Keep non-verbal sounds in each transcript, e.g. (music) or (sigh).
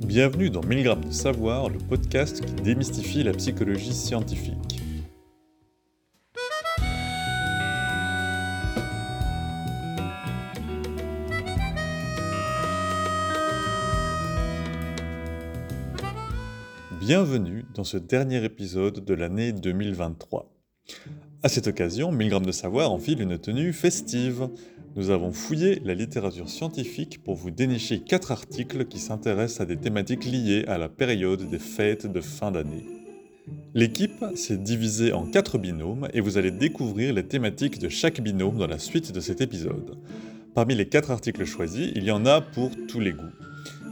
Bienvenue dans 1000 grammes de savoir, le podcast qui démystifie la psychologie scientifique. Bienvenue dans ce dernier épisode de l'année 2023. À cette occasion, 1000 grammes de savoir enfile une tenue festive. Nous avons fouillé la littérature scientifique pour vous dénicher quatre articles qui s'intéressent à des thématiques liées à la période des fêtes de fin d'année. L'équipe s'est divisée en quatre binômes et vous allez découvrir les thématiques de chaque binôme dans la suite de cet épisode. Parmi les quatre articles choisis, il y en a pour tous les goûts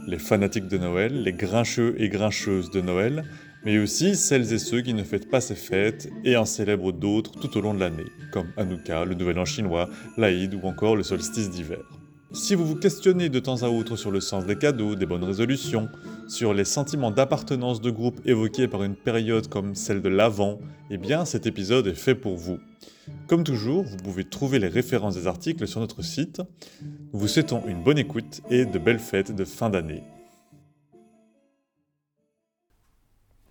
les fanatiques de Noël, les grincheux et grincheuses de Noël, mais aussi celles et ceux qui ne fêtent pas ces fêtes et en célèbrent d'autres tout au long de l'année, comme Hanouka, le Nouvel An chinois, l'Aïd ou encore le solstice d'hiver. Si vous vous questionnez de temps à autre sur le sens des cadeaux, des bonnes résolutions, sur les sentiments d'appartenance de groupe évoqués par une période comme celle de l'Avent, eh bien cet épisode est fait pour vous. Comme toujours, vous pouvez trouver les références des articles sur notre site. Nous vous souhaitons une bonne écoute et de belles fêtes de fin d'année.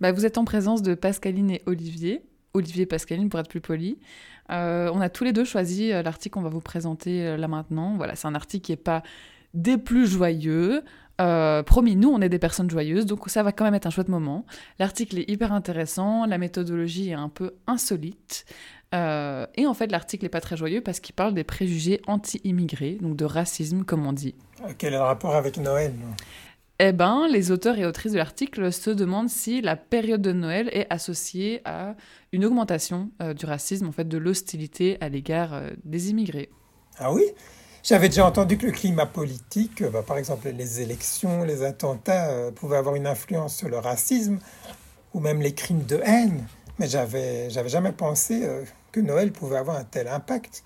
Bah, vous êtes en présence de Pascaline et Olivier. Olivier et Pascaline pour être plus poli. Euh, on a tous les deux choisi euh, l'article qu'on va vous présenter euh, là maintenant. Voilà, c'est un article qui n'est pas des plus joyeux. promis, nous, on est des personnes joyeuses, donc ça va quand même être un chouette moment. L'article est hyper intéressant, la méthodologie est un peu insolite. et en fait, l'article n'est pas très joyeux parce qu'il parle des préjugés anti-immigrés, donc de racisme, comme on dit. Quel est le rapport avec Noël eh ben, les auteurs et autrices de l'article se demandent si la période de Noël est associée à une augmentation euh, du racisme, en fait, de l'hostilité à l'égard euh, des immigrés. Ah oui? J'avais déjà entendu que le climat politique, euh, bah, par exemple les élections, les attentats, pouvaient avoir une influence sur le racisme ou même les crimes de haine. Mais j'avais, j'avais jamais pensé que Noël pouvait avoir un tel impact.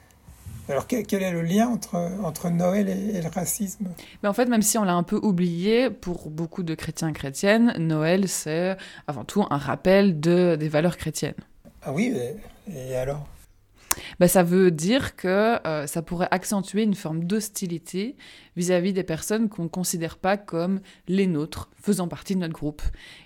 Alors quel, est le lien entre, entre Noël et, le racisme? Mais En fait, même si on l'a un peu oublié, pour beaucoup de chrétiens et chrétiennes, Noël, c'est avant tout un rappel de, des valeurs chrétiennes. Ah oui, et, alors? Ben, ça veut dire que euh, ça pourrait accentuer une forme d'hostilité vis-à-vis des personnes qu'on ne considère pas comme les nôtres, faisant partie de notre groupe.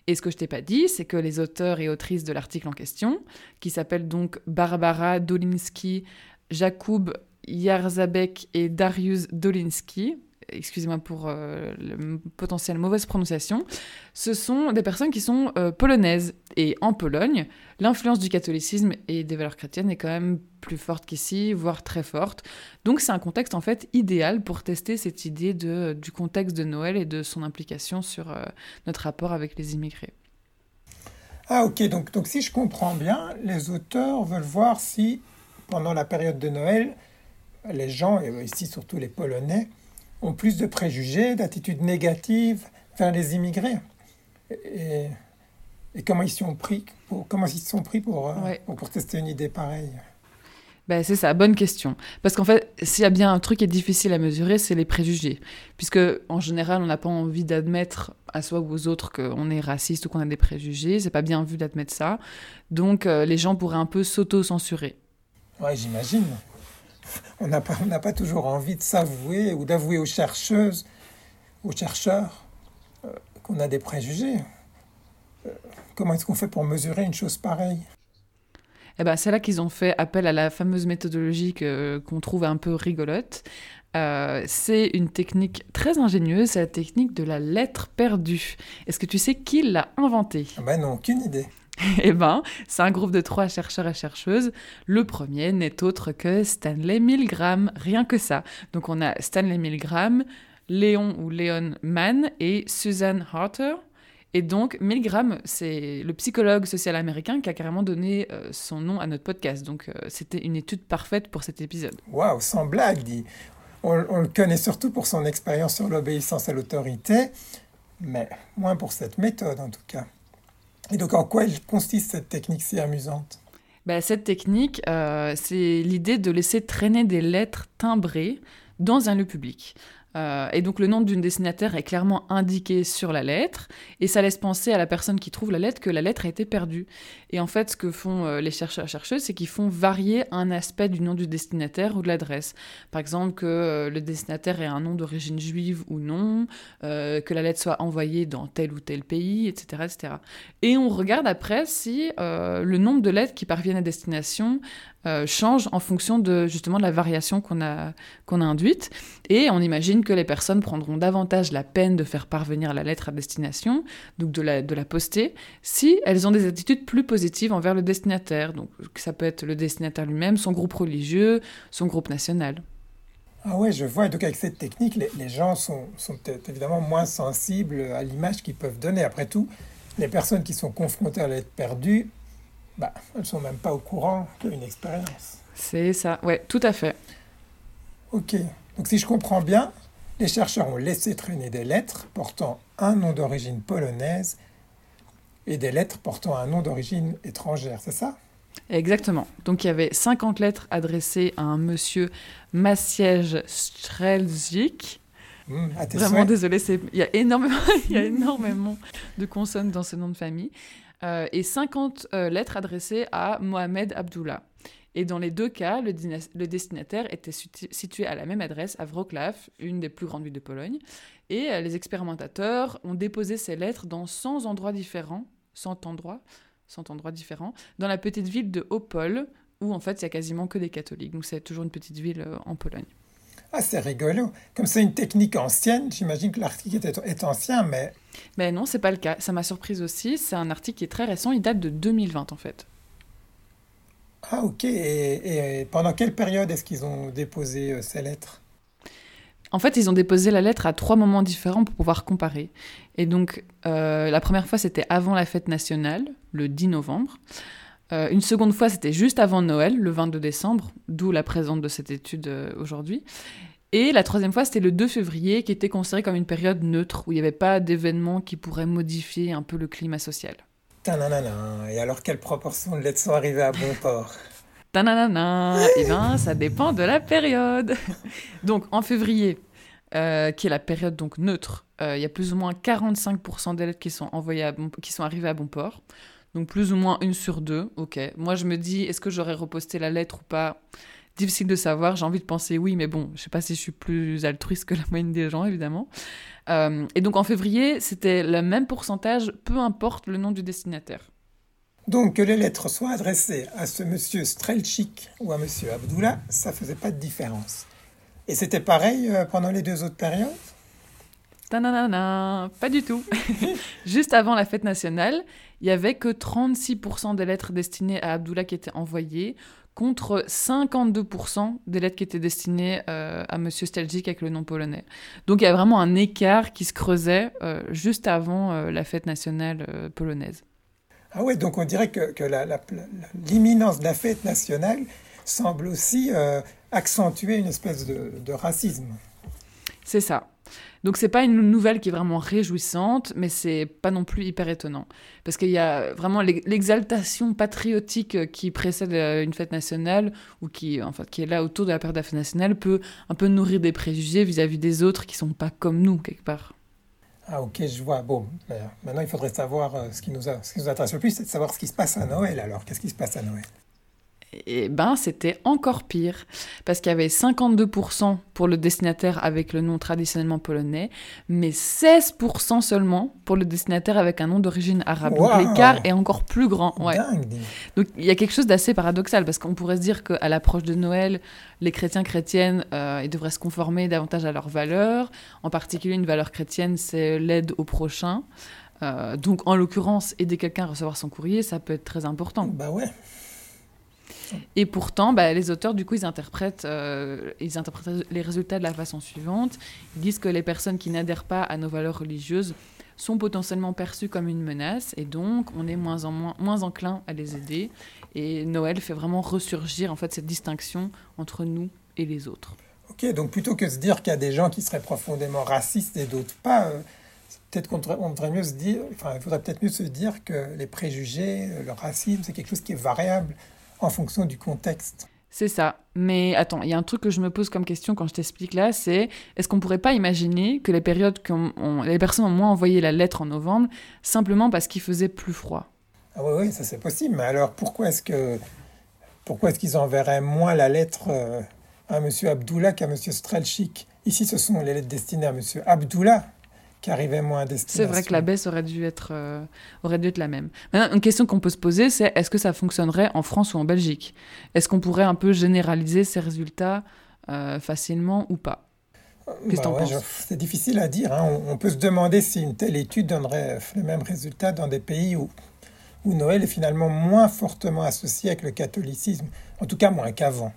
Et ce que je t'ai pas dit, c'est que les auteurs et autrices de l'article en question, qui s'appellent donc Barbara Dolinsky, Jakub Jarzabek et Darius Dolinski, excusez-moi pour euh, la potentielle mauvaise prononciation, ce sont des personnes qui sont euh, polonaises. Et en Pologne, l'influence du catholicisme et des valeurs chrétiennes est quand même plus forte qu'ici, voire très forte. Donc c'est un contexte en fait idéal pour tester cette idée de, du contexte de Noël et de son implication sur euh, notre rapport avec les immigrés. Ah ok, donc, donc si je comprends bien, les auteurs veulent voir si pendant la période de Noël, les gens, et ici surtout les Polonais, ont plus de préjugés, d'attitudes négatives vers les immigrés. Et, comment ils sont pris pour, comment ils sont pris pour, euh, pour, tester une idée pareille? Ben, c'est ça, bonne question. Parce qu'en fait, s'il y a bien un truc qui est difficile à mesurer, c'est les préjugés. Puisque, en général, on n'a pas envie d'admettre à soi ou aux autres qu'on est raciste ou qu'on a des préjugés. C'est pas bien vu d'admettre ça. Donc, euh, les gens pourraient un peu s'auto-censurer. Ouais, j'imagine on n'a pas, pas toujours envie de s'avouer ou d'avouer aux chercheuses, aux chercheurs, euh, qu'on a des préjugés. Euh, comment est-ce qu'on fait pour mesurer une chose pareille? Eh ben, c'est là qu'ils ont fait appel à la fameuse méthodologie qu'on trouve un peu rigolote. Euh, c'est une technique très ingénieuse, c'est la technique de la lettre perdue. Est-ce que tu sais qui l'a inventée? Ah Ben non, aucune idée. Eh ben, c'est un groupe de trois chercheurs et chercheuses. Le premier n'est autre que Stanley Milgram, rien que ça. Donc on a Stanley Milgram, Léon ou Léon Mann et Susan Harter. Et donc, Milgram, c'est le psychologue social américain qui a carrément donné euh, son nom à notre podcast. Donc, euh, c'était une étude parfaite pour cet épisode. Waouh, sans blague, dit. On, on, le connaît surtout pour son expérience sur l'obéissance à l'autorité, mais moins pour cette méthode en tout cas. Et donc, en quoi consiste cette technique si amusante? Bah, Cette technique, euh, c'est l'idée de laisser traîner des lettres timbrées dans un lieu public. Euh, et donc le nom d'une destinataire est clairement indiqué sur la lettre, et ça laisse penser à la personne qui trouve la lettre que la lettre a été perdue. Et en fait, ce que font euh, les chercheurs chercheuses, c'est qu'ils font varier un aspect du nom du destinataire ou de l'adresse. Par exemple, que euh, le destinataire ait un nom d'origine juive ou non, que la lettre soit envoyée dans tel ou tel pays, etc. etc. Et on regarde après si le nombre de lettres qui parviennent à destination euh, change en fonction de justement de la variation qu'on a, a induite. Et on imagine que les personnes prendront davantage la peine de faire parvenir la lettre à destination, donc de la, de la poster, si elles ont des attitudes plus positives envers le destinataire. Donc ça peut être le destinataire lui-même, son groupe religieux, son groupe national. Ah ouais, je vois. Donc avec cette technique, les, les gens sont, sont évidemment moins sensibles à l'image qu'ils peuvent donner. Après tout, les personnes qui sont confrontées à la lettre perdue bah, elles ne sont même pas au courant qu'il y a une expérience. C'est ça, ouais, tout à fait. Ok, donc si je comprends bien, les chercheurs ont laissé traîner des lettres portant un nom d'origine polonaise et des lettres portant un nom d'origine étrangère, c'est ça? Exactement. Donc il y avait 50 lettres adressées à un monsieur Maciej Strelzik. Mmh, Vraiment désolé, il y, a énormément... (laughs) il y a énormément de consonnes dans ce nom de famille. Euh, et 50 euh, lettres adressées à Mohamed Abdullah. Et dans les deux cas, le, destinataire était situé à la même adresse, à Wrocław, une des plus grandes villes de Pologne. Et euh, les expérimentateurs ont déposé ces lettres dans 100 endroits différents, 100 endroits, 100 endroits différents, dans la petite ville de Opole, où en fait il y a quasiment que des catholiques. Donc c'est toujours une petite ville en Pologne. Ah, c'est rigolo. Comme c'est une technique ancienne, j'imagine que l'article est, ancien, mais... Mais non, c'est pas le cas. Ça m'a surprise aussi. C'est un article qui est très récent. Il date de 2020, en fait. Ah, ok. Et, pendant quelle période est-ce qu'ils ont déposé euh, ces lettres? En fait, ils ont déposé la lettre à trois moments différents pour pouvoir comparer. Et donc, euh, la première fois, c'était avant la fête nationale, le 10 novembre. Euh, une seconde fois, c'était juste avant Noël, le 22 décembre, d'où la présence de cette étude euh, aujourd'hui. Et la troisième fois, c'était le 2 février, qui était considéré comme une période neutre, où il n'y avait pas d'événements qui pourraient modifier un peu le climat social. Et alors, quelle proportion de lettres sont arrivées à bon (laughs) port? Tananana Eh bien, ça dépend de la période. (laughs) donc, en février, euh, qui est la période donc neutre, il y a plus ou moins 45% des lettres qui sont, envoyées qui sont arrivées à bon port. Donc plus ou moins une sur deux, ok. Moi je me dis, est-ce que j'aurais reposté la lettre ou pas? Difficile de savoir, j'ai envie de penser oui, mais bon, je sais pas si je suis plus altruiste que la moyenne des gens, évidemment. Euh, et donc en février, c'était le même pourcentage, peu importe le nom du destinataire. Donc que les lettres soient adressées à ce monsieur Strelchik ou à monsieur Abdullah, ça faisait pas de différence. Et c'était pareil euh, pendant les deux autres périodes? Tananana, pas du tout. (laughs) Juste avant la fête nationale, il y avait que 36% des lettres destinées à Abdullah qui étaient envoyées, contre 52% des lettres qui étaient destinées euh, à Monsieur Stelzik avec le nom polonais. Donc il y a vraiment un écart qui se creusait euh, juste avant euh, la fête nationale polonaise. Ah ouais, donc on dirait que, l'imminence de la fête nationale semble aussi accentuer une espèce de racisme. C'est ça. Donc c'est pas une nouvelle qui est vraiment réjouissante, mais c'est pas non plus hyper étonnant. Parce qu'il y a vraiment l'exaltation patriotique qui précède euh, une fête nationale, ou qui, qui est là autour de la période de la fête nationale, peut un peu nourrir des préjugés vis-à-vis des autres qui sont pas comme nous, quelque part. Ah ok, je vois. Bon, maintenant il faudrait savoir euh, ce qui nous, ce qui nous intéresse le plus, c'est de savoir ce qui se passe à Noël. Alors, qu'est-ce qui se passe à Noël? Et ben c'était encore pire, parce qu'il y avait 52% pour le destinataire avec le nom traditionnellement polonais, mais 16% seulement pour le destinataire avec un nom d'origine arabe. Donc l'écart est encore plus grand. Ouais. Donc il y a quelque chose d'assez paradoxal, parce qu'on pourrait se dire qu'à l'approche de Noël, les chrétiens chrétiennes euh, ils devraient se conformer davantage à leurs valeurs. En particulier, une valeur chrétienne, c'est l'aide au prochain. Euh, donc en l'occurrence, aider quelqu'un à recevoir son courrier, ça peut être très important. Bah ouais. Et pourtant, bah, les auteurs, du coup, ils interprètent, euh, ils interprètent les résultats de la façon suivante. Ils disent que les personnes qui n'adhèrent pas à nos valeurs religieuses sont potentiellement perçues comme une menace et donc on est moins, en moins, moins enclin à les aider. Et Noël fait vraiment ressurgir en fait cette distinction entre nous et les autres. Ok, donc plutôt que de se dire qu'il y a des gens qui seraient profondément racistes et d'autres pas, euh, peut-être qu'on devrait, mieux se dire, enfin, il faudrait peut-être mieux se dire que les préjugés, le racisme, c'est quelque chose qui est variable en fonction du contexte. C'est ça. Mais attends, il y a un truc que je me pose comme question quand je t'explique là, c'est est-ce qu'on pourrait pas imaginer que les périodes que les personnes ont moins envoyé la lettre en novembre simplement parce qu'il faisait plus froid? Ah oui, oui, ça c'est possible. Mais alors pourquoi est-ce que pourquoi est-ce qu'ils enverraient moins la lettre euh, à M. Abdullah qu'à M. Strelchik? Ici, ce sont les lettres destinées à M. Abdullah qui arrivaient moins à destination. C'est vrai que la baisse aurait dû être, euh, aurait dû être la même. Maintenant, une question qu'on peut se poser, c'est est-ce que ça fonctionnerait en France ou en Belgique? Est-ce qu'on pourrait un peu généraliser ces résultats euh, facilement ou pas? Qu'est-ce que bah penses? C'est difficile à dire. Hein. On, peut se demander si une telle étude donnerait les mêmes résultats dans des pays où, où Noël est finalement moins fortement associé avec le catholicisme, en tout cas moins qu'avant,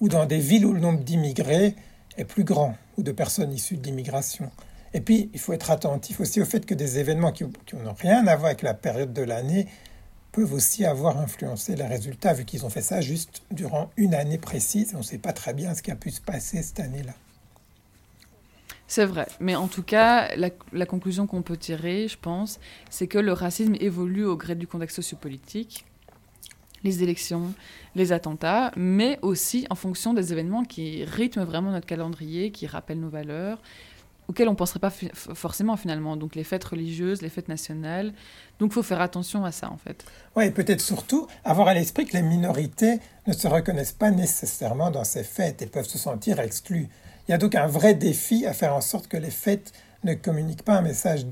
ou dans des villes où le nombre d'immigrés est plus grand, ou de personnes issues de l'immigration. Et puis, il faut être attentif aussi au fait que des événements qui, n'ont rien à voir avec la période de l'année peuvent aussi avoir influencé les résultats, vu qu'ils ont fait ça juste durant une année précise. On ne sait pas très bien ce qui a pu se passer cette année-là. C'est vrai, mais en tout cas, la, conclusion qu'on peut tirer, je pense, c'est que le racisme évolue au gré du contexte sociopolitique, les élections, les attentats, mais aussi en fonction des événements qui rythment vraiment notre calendrier, qui rappellent nos valeurs, auxquelles on ne penserait pas forcément finalement. Donc les fêtes religieuses, les fêtes nationales. Donc il faut faire attention à ça en fait. Oui, et peut-être surtout avoir à l'esprit que les minorités ne se reconnaissent pas nécessairement dans ces fêtes et peuvent se sentir exclues. Il y a donc un vrai défi à faire en sorte que les fêtes ne communiquent pas un message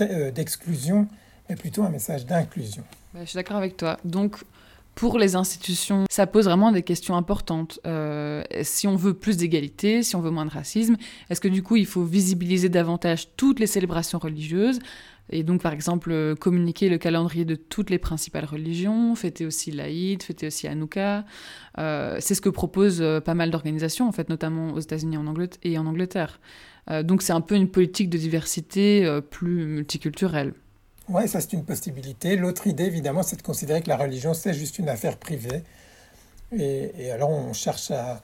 euh, d'exclusion, mais plutôt un message d'inclusion. je suis d'accord avec toi. Donc pour les institutions, ça pose vraiment des questions importantes. Euh, si on veut plus d'égalité, si on veut moins de racisme, est-ce que du coup il faut visibiliser davantage toutes les célébrations religieuses et donc, par exemple, euh, communiquer le calendrier de toutes les principales religions, fêter aussi l'Aïd, fêter aussi Hanouka. Euh, c'est ce que proposent pas mal d'organisations, en fait, notamment aux États-Unis et en Angleterre. donc, c'est un peu une politique de diversité plus multiculturelle. Oui, ça c'est une possibilité. L'autre idée, évidemment, c'est de considérer que la religion, c'est juste une affaire privée. Et, alors on cherche à,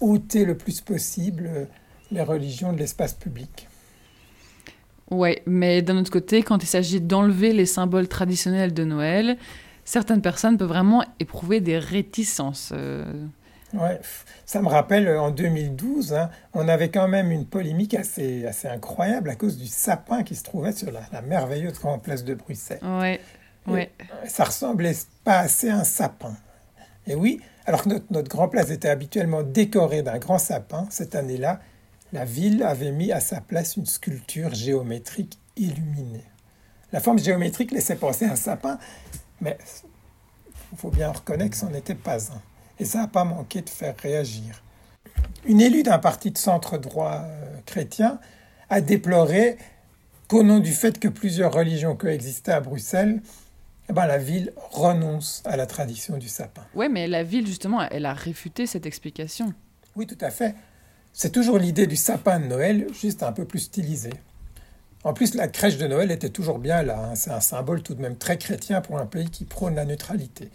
ôter le plus possible les religions de l'espace public. Oui, mais d'un autre côté, quand il s'agit d'enlever les symboles traditionnels de Noël, certaines personnes peuvent vraiment éprouver des réticences. Euh, Ouais, ça me rappelle en 2012, hein, on avait quand même une polémique assez, assez incroyable à cause du sapin qui se trouvait sur la, merveilleuse grande place de Bruxelles. Ouais, ouais. Ça ressemblait pas assez à un sapin. Et oui, alors que notre, notre grand place était habituellement décorée d'un grand sapin, cette année-là, la ville avait mis à sa place une sculpture géométrique illuminée. La forme géométrique laissait penser à un sapin, mais il faut bien reconnaître que ce n'en était pas un et ça n'a pas manqué de faire réagir. Une élue d'un parti de centre droit euh, chrétien a déploré qu'au nom du fait que plusieurs religions coexistaient à Bruxelles, eh ben, la ville renonce à la tradition du sapin. Oui, mais la ville, justement, elle a réfuté cette explication. Oui, tout à fait. C'est toujours l'idée du sapin de Noël, juste un peu plus stylisé. En plus, la crèche de Noël était toujours bien là. Hein. C'est un symbole tout de même très chrétien pour un pays qui prône la neutralité.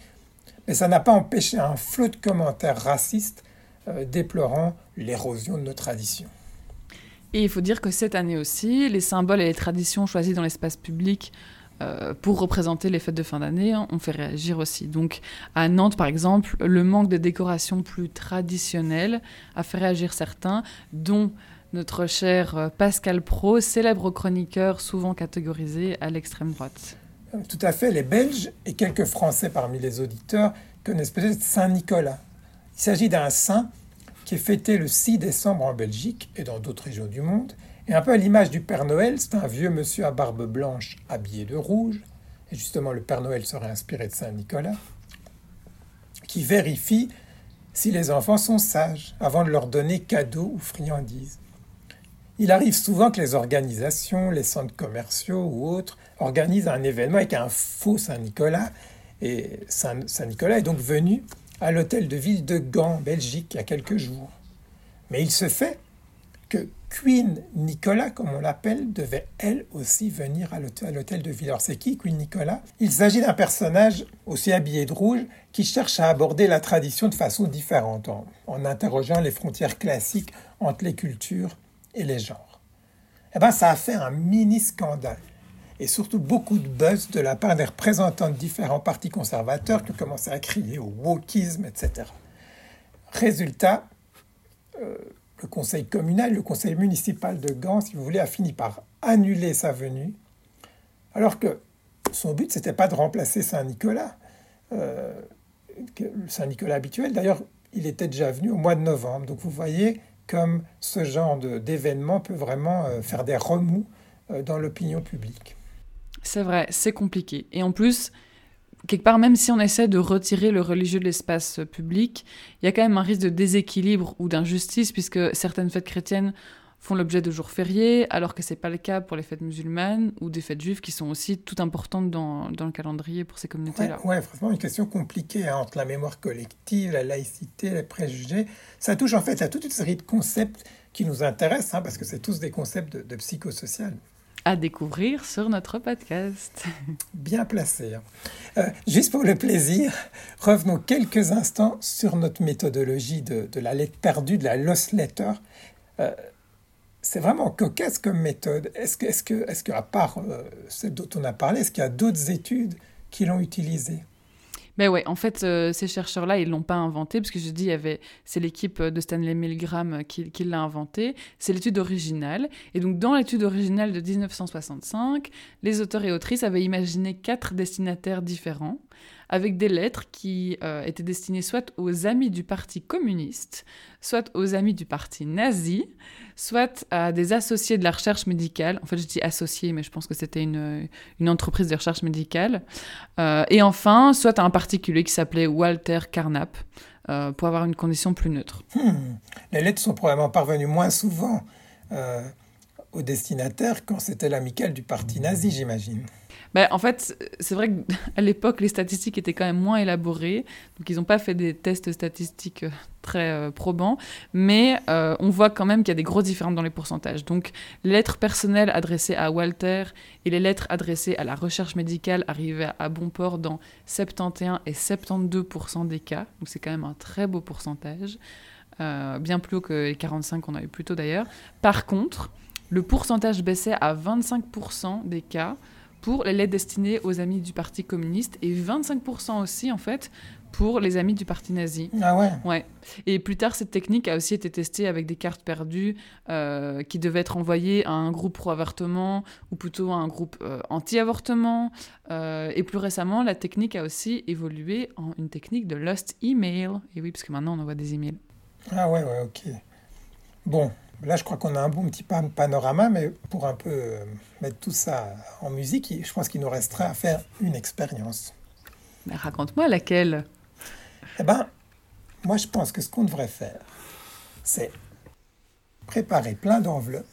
Mais ça n'a pas empêché un flot de commentaires racistes euh, déplorant l'érosion de nos traditions. Et il faut dire que cette année aussi, les symboles et les traditions choisis dans l'espace public euh, pour représenter les fêtes de fin d'année hein, ont fait réagir aussi. Donc à Nantes, par exemple, le manque de décorations plus traditionnelles a fait réagir certains, dont notre cher euh, Pascal Pro, célèbre chroniqueur souvent catégorisé à l'extrême droite. Tout à fait. Les Belges et quelques Français parmi les auditeurs connaissent peut-être Saint-Nicolas. Il s'agit d'un saint qui est fêté le 6 décembre en Belgique et dans d'autres régions du monde. Et un peu à l'image du Père Noël, c'est un vieux monsieur à barbe blanche habillé de rouge. Et justement, le Père Noël serait inspiré de Saint-Nicolas, qui vérifie si les enfants sont sages avant de leur donner cadeaux ou friandises. Il arrive souvent que les organisations, les centres commerciaux ou autres organisent un événement avec un faux Saint-Nicolas. Et Saint-Nicolas est donc venu à l'hôtel de ville de Gand, Belgique, il y a quelques jours. Mais il se fait que Queen Nicolas, comme on l'appelle, devait elle aussi venir à l'hôtel de ville. Alors c'est qui Queen Nicolas? Il s'agit d'un personnage aussi habillé de rouge qui cherche à aborder la tradition de façon différente, en, en interrogeant les frontières classiques entre les cultures et les genres. Eh bien, ça a fait un mini scandale. Et surtout beaucoup de buzz de la part des représentants de différents partis conservateurs qui commencé à crier au wokisme, etc. Résultat, euh, le conseil communal, le conseil municipal de Gand, si vous voulez, a fini par annuler sa venue, alors que son but, c'était pas de remplacer Saint-Nicolas, euh, le Saint-Nicolas habituel. D'ailleurs, il était déjà venu au mois de novembre. Donc vous voyez comme ce genre d'événement peut vraiment euh, faire des remous dans l'opinion publique. C'est vrai, c'est compliqué. Et en plus, quelque part, même si on essaie de retirer le religieux de l'espace public, il y a quand même un risque de déséquilibre ou d'injustice, puisque certaines fêtes chrétiennes font l'objet de jours fériés, alors que ce n'est pas le cas pour les fêtes musulmanes ou des fêtes juives qui sont aussi tout importantes dans, le calendrier pour ces communautés-là. Oui, ouais, franchement, une question compliquée hein, entre la mémoire collective, la laïcité, les préjugés. Ça touche en fait à toute une série de concepts qui nous intéressent, hein, parce que c'est tous des concepts de, de psychosocial. À découvrir sur notre podcast. (laughs) Bien placé. Hein. Euh, juste pour le plaisir, revenons quelques instants sur notre méthodologie de, la lettre perdue, de la lost letter. Euh, c'est vraiment cocasse comme méthode. Est-ce que, est-ce que, est-ce qu'à part euh, dont on a parlé, est-ce qu'il y a d'autres études qui l'ont utilisée? Ben ouais, en fait, euh, ces chercheurs-là, ils l'ont pas inventé, parce que je dis, c'est l'équipe de Stanley Milgram qui, qui l'a inventé. C'est l'étude originale. Et donc, dans l'étude originale de 1965, les auteurs et autrices avaient imaginé quatre destinataires différents avec des lettres qui euh, étaient destinées soit aux amis du Parti communiste, soit aux amis du Parti nazi, soit à des associés de la recherche médicale. En fait, je dis associés, mais je pense que c'était une, entreprise de recherche médicale. Euh, et enfin, soit à un particulier qui s'appelait Walter Carnap, euh, pour avoir une condition plus neutre. Hmm. Les lettres sont probablement parvenues moins souvent aux destinataires quand c'était l'amical du parti nazi, j'imagine. Bah, en fait, c'est vrai qu'à (laughs) l'époque, les statistiques étaient quand même moins élaborées. Donc, ils n'ont pas fait des tests statistiques euh, très euh, probants. Mais euh, on voit quand même qu'il y a des grosses différences dans les pourcentages. Donc, les lettres personnelles adressées à Walter et les lettres adressées à la recherche médicale arrivaient à bon port dans 71 et 72% des cas. Donc, c'est quand même un très beau pourcentage. bien plus haut que les 45 qu'on a eu plus tôt d'ailleurs. Par contre, le pourcentage baissait à 25% des cas pour les lettres destinées aux amis du Parti communiste et 25% aussi, en fait, pour les amis du parti nazi. Ah ouais Ouais. Et plus tard, cette technique a aussi été testée avec des cartes perdues euh, qui devaient être envoyées à un groupe pro-avortement ou plutôt à un groupe euh, anti-avortement. Euh, et plus récemment, la technique a aussi évolué en une technique de lost email. Et oui, parce que maintenant, on envoie des emails. Ah ouais, ouais, ok. Bon, Là, je crois qu'on a un bon petit panorama, mais pour un peu euh, mettre tout ça en musique, je pense qu'il nous resterait à faire une expérience. Raconte-moi laquelle Eh bien, moi, je pense que ce qu'on devrait faire, c'est préparer plein d'enveloppes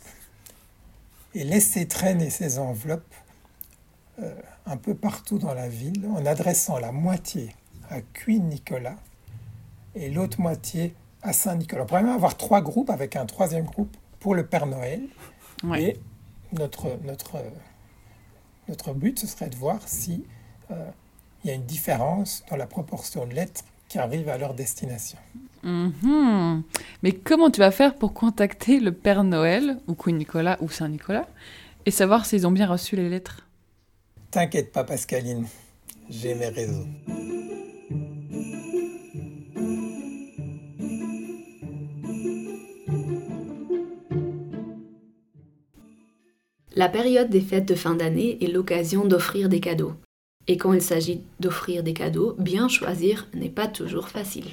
et laisser traîner ces enveloppes euh, un peu partout dans la ville en adressant la moitié à Queen Nicolas et l'autre moitié à Saint-Nicolas. On pourrait même avoir trois groupes avec un troisième groupe pour le Père Noël. Et notre, notre, notre but, ce serait de voir si euh, il y a une différence dans la proportion de lettres qui arrivent à leur destination. Mhm. Mais comment tu vas faire pour contacter le Père Noël, ou Queen Nicolas, ou Saint-Nicolas, et savoir s'ils ont bien reçu les lettres? T'inquiète pas, Pascaline, j'ai mes réseaux. La période des fêtes de fin d'année est l'occasion d'offrir des cadeaux. Et quand il s'agit d'offrir des cadeaux, bien choisir n'est pas toujours facile.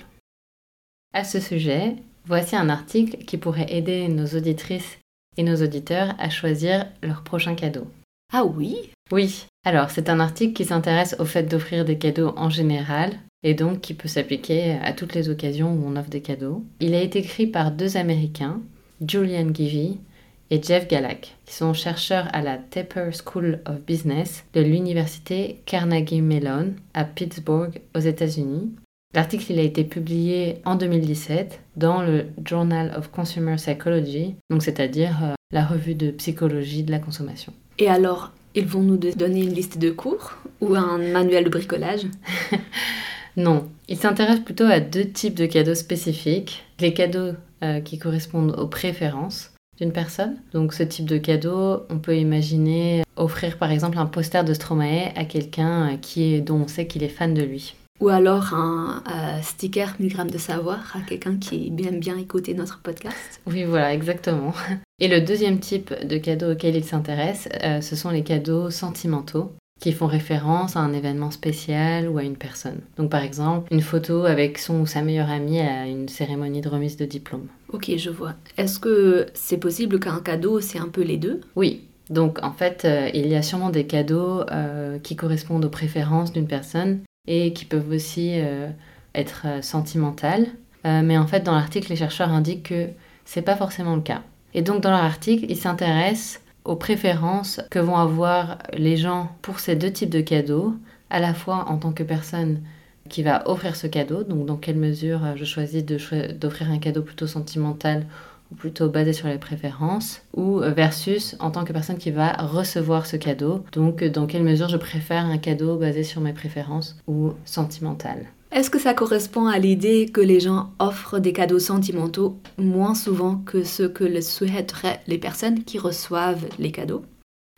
À ce sujet, voici un article qui pourrait aider nos auditrices et nos auditeurs à choisir leur prochain cadeau. Ah oui? Oui. Alors, c'est un article qui s'intéresse au fait d'offrir des cadeaux en général et donc qui peut s'appliquer à toutes les occasions où on offre des cadeaux. Il a été écrit par deux Américains, Julian Givey et Jeff Gallak, qui sont chercheurs à la Tepper School of Business de l'université Carnegie Mellon à Pittsburgh aux États-Unis. L'article il a été publié en 2017 dans le Journal of Consumer Psychology, donc c'est-à-dire euh, la revue de psychologie de la consommation. Et alors, ils vont nous donner une liste de cours ou un manuel de bricolage? (laughs) Non, ils s'intéressent plutôt à deux types de cadeaux spécifiques. Les cadeaux euh, qui correspondent aux préférences d'une personne. Donc ce type de cadeau, on peut imaginer offrir par exemple un poster de Stromae à quelqu'un qui est, dont on sait qu'il est fan de lui. Ou alors un euh, sticker 1000 grammes de savoir à quelqu'un qui aime bien écouter notre podcast. Oui, voilà, exactement. (laughs) Et le deuxième type de cadeau auquel il s'intéresse, euh, ce sont les cadeaux sentimentaux qui font référence à un événement spécial ou à une personne. Donc par exemple, une photo avec son ou sa meilleure amie à une cérémonie de remise de diplôme. Ok, je vois. Est-ce que c'est possible qu'un cadeau, c'est un peu les deux? Oui. Donc en fait, euh, il y a sûrement des cadeaux qui correspondent aux préférences d'une personne et qui peuvent aussi euh, être euh, sentimentales. Euh, mais en fait, dans l'article, les chercheurs indiquent que c'est pas forcément le cas. Et donc, dans leur article, ils s'intéressent aux préférences que vont avoir les gens pour ces deux types de cadeaux, à la fois en tant que personne qui va offrir ce cadeau, donc dans quelle mesure je choisis d'offrir un cadeau plutôt sentimental ou plutôt basé sur les préférences, ou versus en tant que personne qui va recevoir ce cadeau, donc dans quelle mesure je préfère un cadeau basé sur mes préférences ou sentimental. Est-ce que ça correspond à l'idée que les gens offrent des cadeaux sentimentaux moins souvent que ce que le souhaiteraient les personnes qui reçoivent les cadeaux?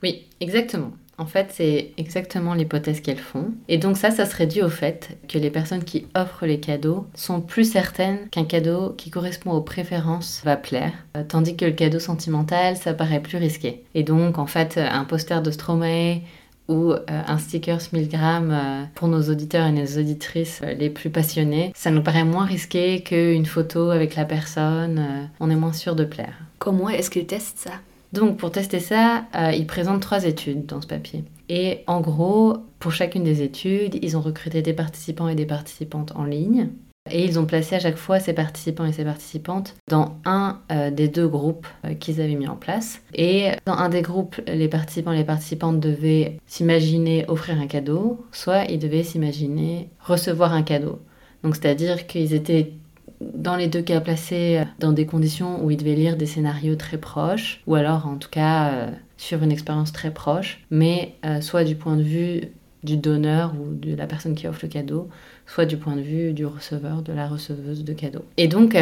Oui, exactement. En fait, c'est exactement l'hypothèse qu'elles font. Et donc ça, ça serait dû au fait que les personnes qui offrent les cadeaux sont plus certaines qu'un cadeau qui correspond aux préférences va plaire, euh, tandis que le cadeau sentimental, ça paraît plus risqué. Et donc, en fait, un poster de Stromae ou euh, un sticker 1000 grammes euh, pour nos auditeurs et nos auditrices les plus passionnés, ça nous paraît moins risqué qu'une photo avec la personne, on est moins sûr de plaire. Comment est-ce qu'ils testent ça? Donc pour tester ça, euh, ils présentent trois études dans ce papier. Et en gros, pour chacune des études, ils ont recruté des participants et des participantes en ligne. Et ils ont placé à chaque fois ces participants et ces participantes dans un euh, des deux groupes euh, qu'ils avaient mis en place. Et dans un des groupes, les participants et les participantes devaient s'imaginer offrir un cadeau, soit ils devaient s'imaginer recevoir un cadeau. Donc c'est-à-dire qu'ils étaient dans les deux cas placés euh, dans des conditions où il devait lire des scénarios très proches, ou alors en tout cas sur une expérience très proche, mais soit du point de vue du donneur ou de la personne qui offre le cadeau, soit du point de vue du receveur, de la receveuse de cadeaux. Et donc,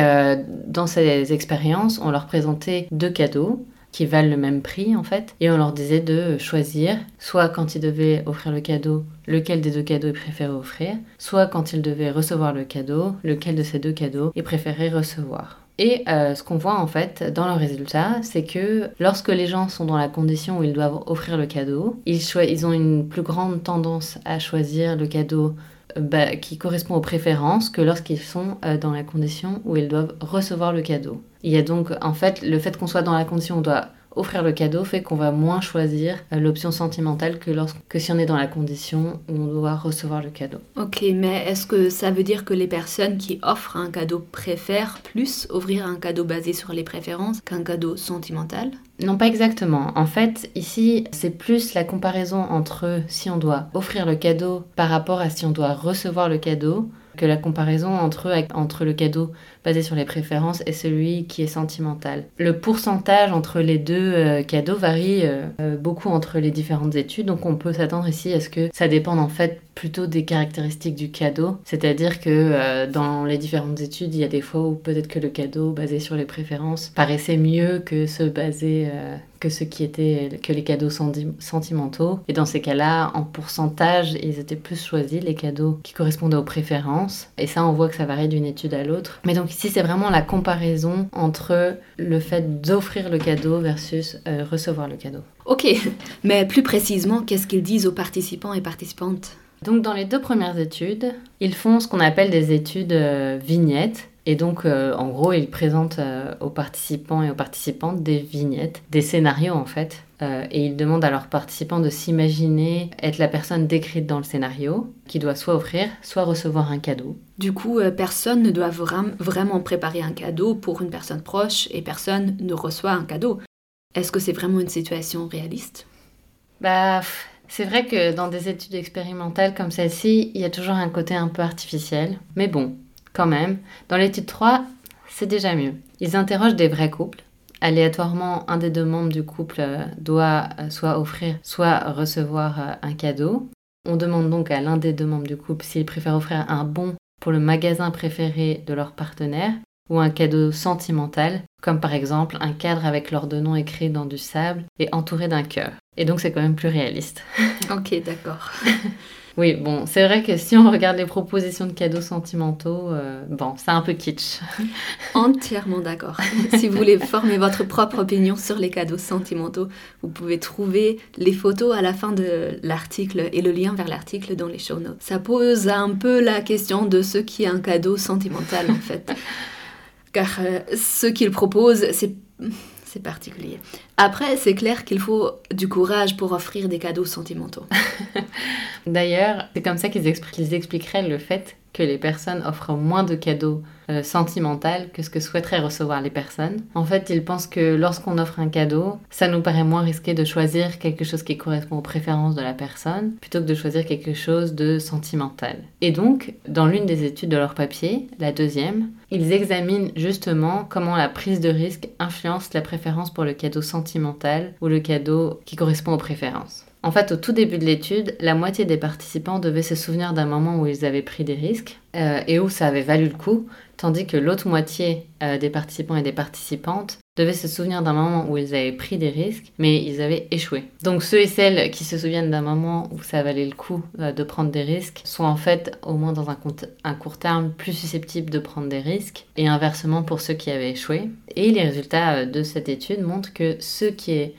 dans ces expériences, on leur présentait deux cadeaux qui valent le même prix en fait. Et on leur disait de choisir, soit quand ils devaient offrir le cadeau, lequel des deux cadeaux ils préféraient offrir, soit quand ils devaient recevoir le cadeau, lequel de ces deux cadeaux ils préféraient recevoir. Et euh, ce qu'on voit en fait dans le résultat, c'est que lorsque les gens sont dans la condition où ils doivent offrir le cadeau, ils, ils ont une plus grande tendance à choisir le cadeau euh, bah, qui correspond aux préférences que lorsqu'ils sont euh, dans la condition où ils doivent recevoir le cadeau. Il y a donc, en fait, le fait qu'on soit dans la condition où on doit offrir le cadeau fait qu'on va moins choisir euh, l'option sentimentale que, lorsque, si on est dans la condition où on doit recevoir le cadeau. Ok, mais est-ce que ça veut dire que les personnes qui offrent un cadeau préfèrent plus offrir un cadeau basé sur les préférences qu'un cadeau sentimental? Non, pas exactement. En fait, ici, c'est plus la comparaison entre si on doit offrir le cadeau par rapport à si on doit recevoir le cadeau que la comparaison entre, entre le cadeau basé sur les préférences et celui qui est sentimental. Le pourcentage entre les deux euh, cadeaux varie euh, euh, beaucoup entre les différentes études, donc on peut s'attendre ici à ce que ça dépende en fait plutôt des caractéristiques du cadeau, c'est-à-dire que dans les différentes études, il y a des fois où peut-être que le cadeau basé sur les préférences paraissait mieux que ce ce qui était que les cadeaux sentimentaux. Et dans ces cas-là, en pourcentage, ils étaient plus choisis les cadeaux qui correspondaient aux préférences. Et ça, on voit que ça varie d'une étude à l'autre. Mais donc ici, c'est vraiment la comparaison entre le fait d'offrir le cadeau versus euh, recevoir le cadeau. Ok, mais plus précisément, qu'est-ce qu'ils disent aux participants et participantes? Donc dans les deux premières études, ils font ce qu'on appelle des études euh, vignettes. Et donc, euh, en gros, ils présentent euh, aux participants et aux participantes des vignettes, des scénarios en fait. Et ils demandent à leurs participants de s'imaginer être la personne décrite dans le scénario, qui doit soit offrir, soit recevoir un cadeau. Du coup, personne ne doit vraiment préparer un cadeau pour une personne proche et personne ne reçoit un cadeau. Est-ce que c'est vraiment une situation réaliste? Bah, c'est vrai que dans des études expérimentales comme celle-ci, il y a toujours un côté un peu artificiel. Mais bon, quand même. Dans l'étude 3, c'est déjà mieux. Ils interrogent des vrais couples. Aléatoirement, un des deux membres du couple euh, doit euh, soit offrir, soit recevoir euh, un cadeau. On demande donc à l'un des deux membres du couple s'il préfère offrir un bon pour le magasin préféré de leur partenaire ou un cadeau sentimental, comme par exemple un cadre avec leur de nom écrit dans du sable et entouré d'un cœur. Et donc c'est quand même plus réaliste. (laughs) Ok, d'accord. (laughs) Oui, bon, c'est vrai que si on regarde les propositions de cadeaux sentimentaux, euh, bon, c'est un peu kitsch. (laughs) Entièrement d'accord. si vous voulez former votre propre opinion sur les cadeaux sentimentaux, vous pouvez trouver les photos à la fin de l'article et le lien vers l'article dans les show notes. Ça pose un peu la question de ce qui est un cadeau sentimental en fait. Car euh, ce qu'il propose, c'est particulier. Après, c'est clair qu'il faut du courage pour offrir des cadeaux sentimentaux. (laughs) D'ailleurs, c'est comme ça qu'ils expli- ils expliqueraient le fait que les personnes offrent moins de cadeaux euh, sentimentaux que ce que souhaiteraient recevoir les personnes. En fait, ils pensent que lorsqu'on offre un cadeau, ça nous paraît moins risqué de choisir quelque chose qui correspond aux préférences de la personne plutôt que de choisir quelque chose de sentimental. Et donc, dans l'une des études de leur papier, la deuxième, ils examinent justement comment la prise de risque influence la préférence pour le cadeau sentimental ou le cadeau qui correspond aux préférences. En fait, au tout début de l'étude, la moitié des participants devaient se souvenir d'un moment où ils avaient pris des risques euh, et où ça avait valu le coup, tandis que l'autre moitié euh, des participants et des participantes devaient se souvenir d'un moment où ils avaient pris des risques, mais ils avaient échoué. Donc ceux et celles qui se souviennent d'un moment où ça valait le coup euh, de prendre des risques sont en fait, au moins dans un, un court terme, plus susceptibles de prendre des risques, et inversement pour ceux qui avaient échoué. Et les résultats de cette étude montrent que ceux qui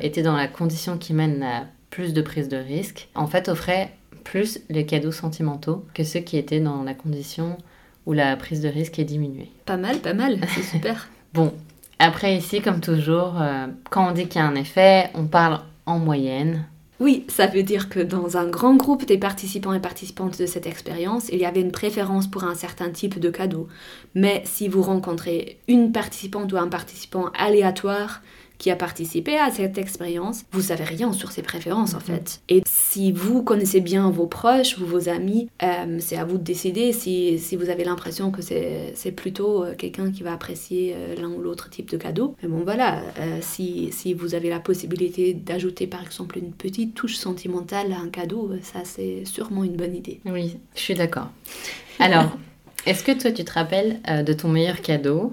étaient dans la condition qui mène à plus de prise de risque, en fait offraient plus les cadeaux sentimentaux que ceux qui étaient dans la condition où la prise de risque est diminuée. Pas mal, pas mal, c'est (laughs) super. Bon, après ici, comme toujours, euh, quand on dit qu'il y a un effet, on parle en moyenne. Oui, ça veut dire que dans un grand groupe des participants et participantes de cette expérience, il y avait une préférence pour un certain type de cadeau. Mais si vous rencontrez une participante ou un participant aléatoire qui a participé à cette expérience, vous savez rien sur ses préférences en fait. Et si vous connaissez bien vos proches ou vos amis, euh, c'est à vous de décider si, si vous avez l'impression que c'est plutôt euh, quelqu'un qui va apprécier euh, l'un ou l'autre type de cadeau. Mais bon voilà, euh, si, si vous avez la possibilité d'ajouter par exemple une petite touche sentimentale à un cadeau, ça c'est sûrement une bonne idée. Oui, je suis d'accord. Alors, est-ce que toi, tu te rappelles euh, de ton meilleur cadeau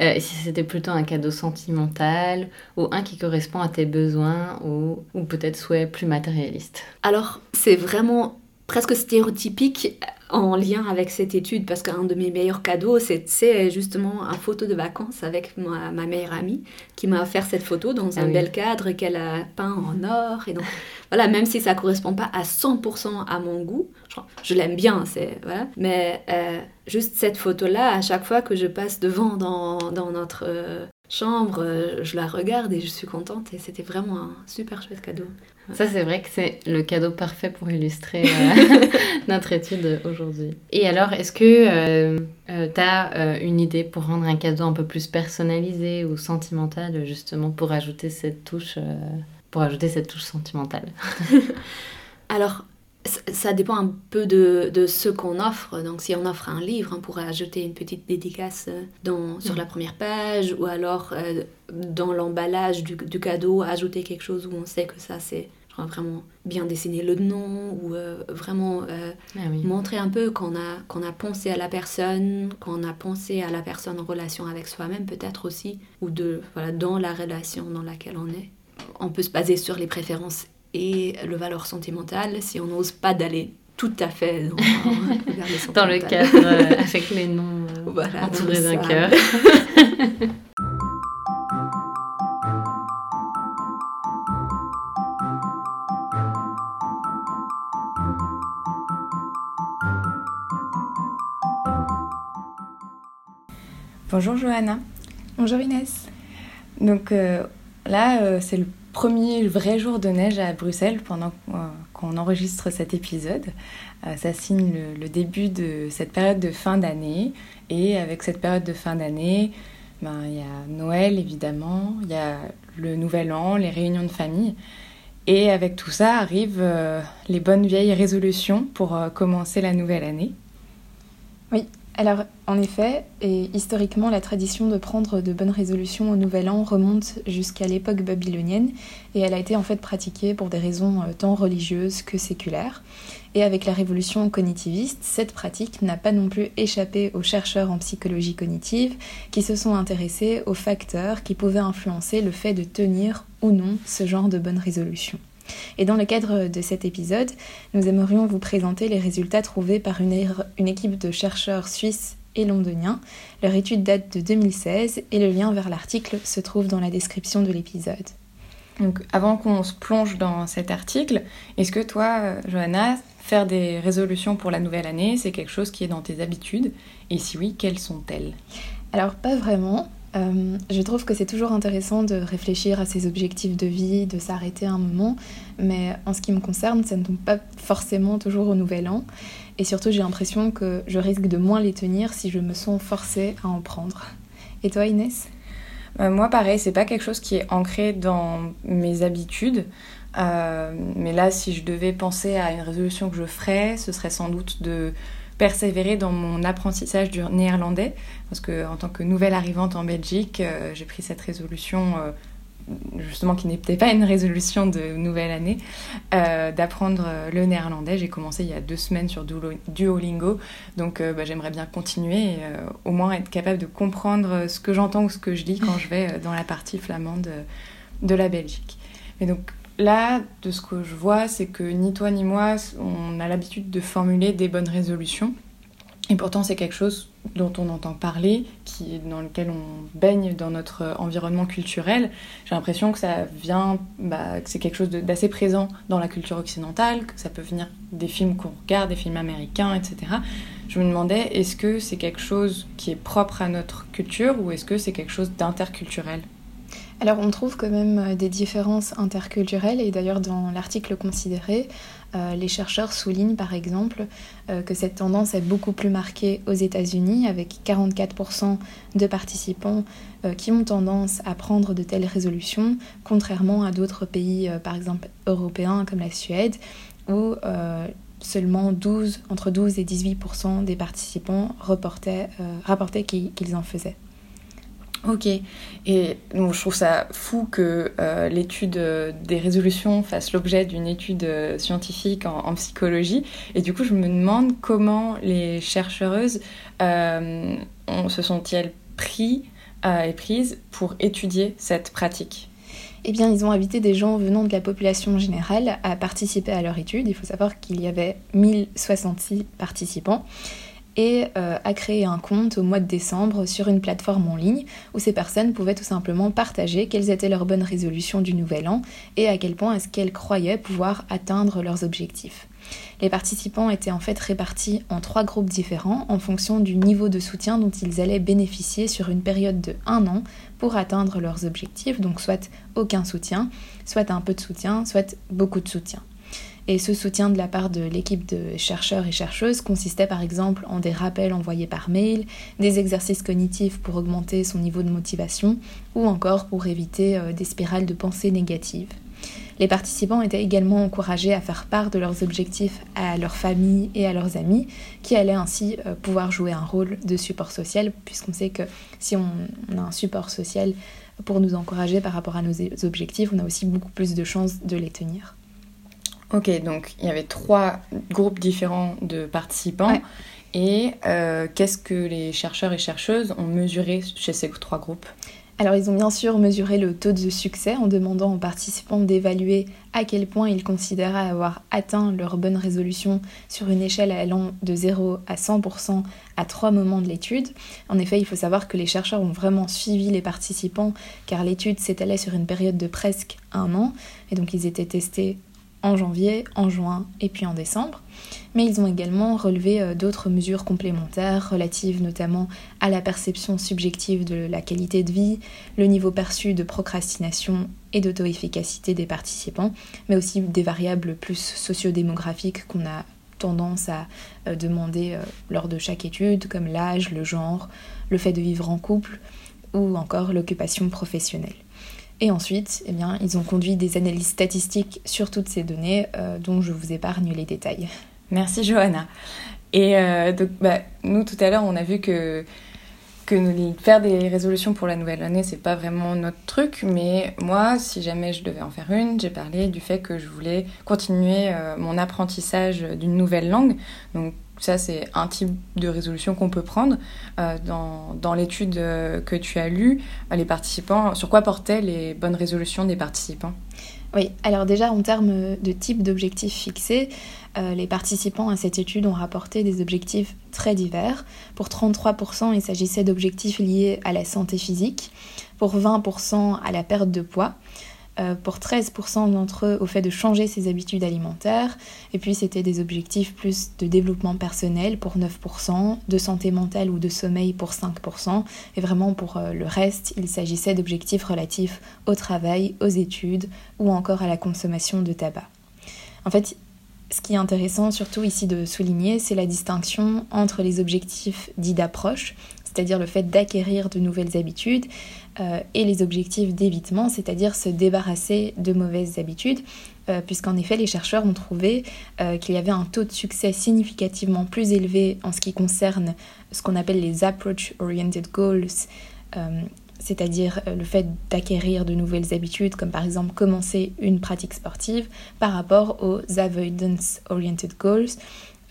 Euh, Si c'était plutôt un cadeau sentimental ou un qui correspond à tes besoins ou, ou peut-être souhaits plus matérialistes Alors, c'est vraiment presque stéréotypique en lien avec cette étude parce qu'un de mes meilleurs cadeaux, c'est justement un photo de vacances avec ma, ma meilleure amie qui m'a offert cette photo dans un Ah oui. bel cadre qu'elle a peint en or. Et donc, (laughs) voilà, même si ça correspond pas à 100% à mon goût, je, je l'aime bien, c'est voilà. Mais euh, juste cette photo-là, à chaque fois que je passe devant dans, dans notre euh, chambre, euh, je la regarde et je suis contente. Et c'était vraiment un super chouette cadeau. Ça, c'est vrai que c'est le cadeau parfait pour illustrer euh, (laughs) notre étude aujourd'hui. Et alors, est-ce que tu as une idée pour rendre un cadeau un peu plus personnalisé ou sentimental, justement, pour ajouter cette touche, euh, pour ajouter cette touche sentimentale? (laughs) Alors, ça dépend un peu de, de ce qu'on offre. Donc, si on offre un livre, on pourrait ajouter une petite dédicace euh, dans, sur Mhm. la première page, ou alors euh, dans l'emballage du, du cadeau, ajouter quelque chose où on sait que ça, c'est vraiment bien dessiner le nom, ou euh, vraiment euh, Ah oui. montrer un peu qu'on a, qu'on a pensé à la personne, qu'on a pensé à la personne en relation avec soi-même peut-être aussi, ou de, voilà, dans la relation dans laquelle on est. On peut se baser sur les préférences et le valeur sentimentale si on n'ose pas d'aller tout à fait dans, (laughs) vers les Dans le cadre euh, (laughs) avec les noms euh, Voilà, entourés dans le d'un cœur. Bonjour Johanna. Bonjour Inès. Donc euh, là, euh, c'est le premier vrai jour de neige à Bruxelles pendant euh, qu'on enregistre cet épisode. Euh, ça signe le, début de cette période de fin d'année. Et avec cette période de fin d'année, ben, il y a Noël évidemment, il y a le Nouvel An, les réunions de famille. Et avec tout ça arrivent euh, les bonnes vieilles résolutions pour euh, commencer la nouvelle année. Alors, en effet, et historiquement, la tradition de prendre de bonnes résolutions au Nouvel An remonte jusqu'à l'époque babylonienne, et elle a été en fait pratiquée pour des raisons euh, tant religieuses que séculaires. Et avec la révolution cognitiviste, cette pratique n'a pas non plus échappé aux chercheurs en psychologie cognitive qui se sont intéressés aux facteurs qui pouvaient influencer le fait de tenir ou non ce genre de bonnes résolutions. Et dans le cadre de cet épisode, nous aimerions vous présenter les résultats trouvés par une, équipe de chercheurs suisses et londoniens. Leur étude date de 2016 et le lien vers l'article se trouve dans la description de l'épisode. Donc avant qu'on se plonge dans cet article, est-ce que toi, Johanna, faire des résolutions pour la nouvelle année, c'est quelque chose qui est dans tes habitudes? Et si oui, quelles sont-elles? Alors pas vraiment. Euh, je trouve que c'est toujours intéressant de réfléchir à ses objectifs de vie, de s'arrêter un moment, mais en ce qui me concerne, ça ne tombe pas forcément toujours au nouvel an. Et surtout, j'ai l'impression que je risque de moins les tenir si je me sens forcée à en prendre. Et toi, Inès? Euh, Moi, pareil, c'est pas quelque chose qui est ancré dans mes habitudes. Euh, mais là, si je devais penser à une résolution que je ferais, ce serait sans doute de persévérer dans mon apprentissage du néerlandais, parce que en tant que nouvelle arrivante en Belgique, euh, j'ai pris cette résolution, euh, justement qui n'était pas une résolution de nouvelle année, euh, d'apprendre le néerlandais. J'ai commencé il y a deux semaines sur Duolingo, donc bah, j'aimerais bien continuer et au moins être capable de comprendre ce que j'entends ou ce que je dis quand je vais dans la partie flamande de la Belgique. Mais donc Là, de ce que je vois, c'est que ni toi ni moi, on a l'habitude de formuler des bonnes résolutions. Et pourtant, c'est quelque chose dont on entend parler, dans lequel on baigne dans notre environnement culturel. J'ai l'impression que ça vient, bah, que c'est quelque chose d'assez présent dans la culture occidentale, que ça peut venir des films qu'on regarde, des films américains, etc. Je me demandais, est-ce que c'est quelque chose qui est propre à notre culture ou est-ce que c'est quelque chose d'interculturel? Alors on trouve quand même euh, des différences interculturelles et d'ailleurs dans l'article considéré, euh, les chercheurs soulignent par exemple euh, que cette tendance est beaucoup plus marquée aux États-Unis avec 44% de participants qui ont tendance à prendre de telles résolutions, contrairement à d'autres pays par exemple européens comme la Suède où seulement 12, entre 12 et 18% des participants rapportaient qu'ils en faisaient. Ok. Et je trouve ça fou que euh, l'étude euh, des résolutions fasse l'objet d'une étude euh, scientifique en, psychologie. Et du coup, je me demande comment les chercheuses se sont-elles pris et prises pour étudier cette pratique? Eh bien, ils ont invité des gens venant de la population générale à participer à leur étude. Il faut savoir qu'il y avait 1066 participants et euh, a un compte au mois de décembre sur une plateforme en ligne où ces personnes pouvaient tout simplement partager quelles étaient leurs bonnes résolutions du nouvel an et à quel point est-ce qu'elles croyaient pouvoir atteindre leurs objectifs. Les participants étaient en fait répartis en trois groupes différents en fonction du niveau de soutien dont ils allaient bénéficier sur une période de un an pour atteindre leurs objectifs, donc soit aucun soutien, soit un peu de soutien, soit beaucoup de soutien. Et ce soutien de la part de l'équipe de chercheurs et chercheuses consistait par exemple en des rappels envoyés par mail, des exercices cognitifs pour augmenter son niveau de motivation ou encore pour éviter euh, des spirales de pensée négatives. Les participants étaient également encouragés à faire part de leurs objectifs à leur famille et à leurs amis, qui allaient ainsi euh, pouvoir jouer un rôle de support social, puisqu'on sait que si on a un support social pour nous encourager par rapport à nos objectifs, on a aussi beaucoup plus de chances de les tenir. Ok, donc il y avait trois groupes différents de participants. Et euh, qu'est-ce que les chercheurs et chercheuses ont mesuré chez ces trois groupes? Alors ils ont bien sûr mesuré le taux de succès en demandant aux participants d'évaluer à quel point ils considéraient avoir atteint leur bonne résolution sur une échelle allant de 0 à 100% à trois moments de l'étude. En effet, il faut savoir que les chercheurs ont vraiment suivi les participants car l'étude s'étalait sur une période de presque un an et donc ils étaient testés en janvier, en juin et puis en décembre. Mais ils ont également relevé euh, d'autres mesures complémentaires relatives notamment à la perception subjective de la qualité de vie, le niveau perçu de procrastination et d'auto-efficacité des participants, mais aussi des variables plus sociodémographiques qu'on a tendance à euh, demander euh, lors de chaque étude, comme l'âge, le genre, le fait de vivre en couple ou encore l'occupation professionnelle. Et ensuite, eh bien, ils ont conduit des analyses statistiques sur toutes ces données euh, dont je vous épargne les détails. Merci Johanna. Et donc, bah, nous, tout à l'heure, on a vu que que faire des résolutions pour la nouvelle année, c'est pas vraiment notre truc, mais moi, si jamais je devais en faire une, j'ai parlé du fait que je voulais continuer euh, mon apprentissage d'une nouvelle langue. Ça, c'est un type de résolution qu'on peut prendre. Euh, dans, l'étude euh, que tu as lue, les participants, sur quoi portaient les bonnes résolutions des participants? Oui, alors déjà en termes de type d'objectifs fixés, euh, les participants à cette étude ont rapporté des objectifs très divers. Pour 33%, il s'agissait d'objectifs liés à la santé physique, pour 20% à la perte de poids, euh, pour 13% d'entre eux au fait de changer ses habitudes alimentaires, et puis c'était des objectifs plus de développement personnel pour 9%, de santé mentale ou de sommeil pour 5%, et vraiment pour euh, le reste, il s'agissait d'objectifs relatifs au travail, aux études ou encore à la consommation de tabac. En fait, ce qui est intéressant surtout ici de souligner, c'est la distinction entre les objectifs dits d'approche, c'est-à-dire le fait d'acquérir de nouvelles habitudes, euh, et les objectifs d'évitement, c'est-à-dire se débarrasser de mauvaises habitudes, euh, puisqu'en effet les chercheurs ont trouvé euh, qu'il y avait un taux de succès significativement plus élevé en ce qui concerne ce qu'on appelle les approach-oriented goals, c'est-à-dire le fait d'acquérir de nouvelles habitudes, comme par exemple commencer une pratique sportive, par rapport aux avoidance-oriented goals,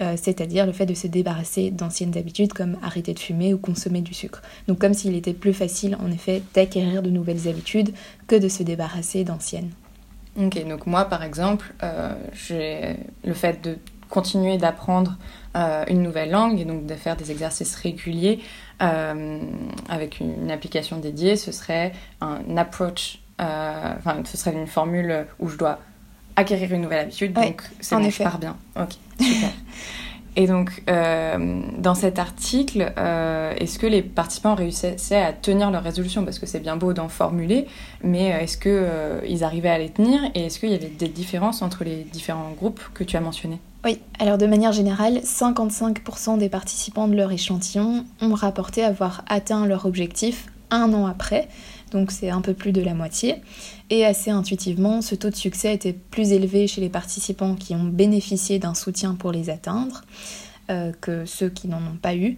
euh, c'est-à-dire le fait de se débarrasser d'anciennes habitudes comme arrêter de fumer ou consommer du sucre. Donc comme s'il était plus facile en effet d'acquérir de nouvelles habitudes que de se débarrasser d'anciennes. Ok, donc moi par exemple, euh, j'ai le fait de continuer d'apprendre une nouvelle langue et donc de faire des exercices réguliers euh, avec une, application dédiée, ce serait un approach, euh, enfin, ce serait une formule où je dois acquérir une nouvelle habitude, donc c'est bon, effet. je pars bien. Super. Et donc, euh, dans cet article, est-ce que les participants réussissaient à tenir leur résolution? Parce que c'est bien beau d'en formuler, mais est-ce qu'ils arrivaient à les tenir? Et est-ce qu'il y avait des différences entre les différents groupes que tu as mentionnés? Oui, alors de manière générale, 55% des participants de leur échantillon ont rapporté avoir atteint leur objectif un an après, donc c'est un peu plus de la moitié. Et assez intuitivement, ce taux de succès était plus élevé chez les participants qui ont bénéficié d'un soutien pour les atteindre euh, que ceux qui n'en ont pas eu.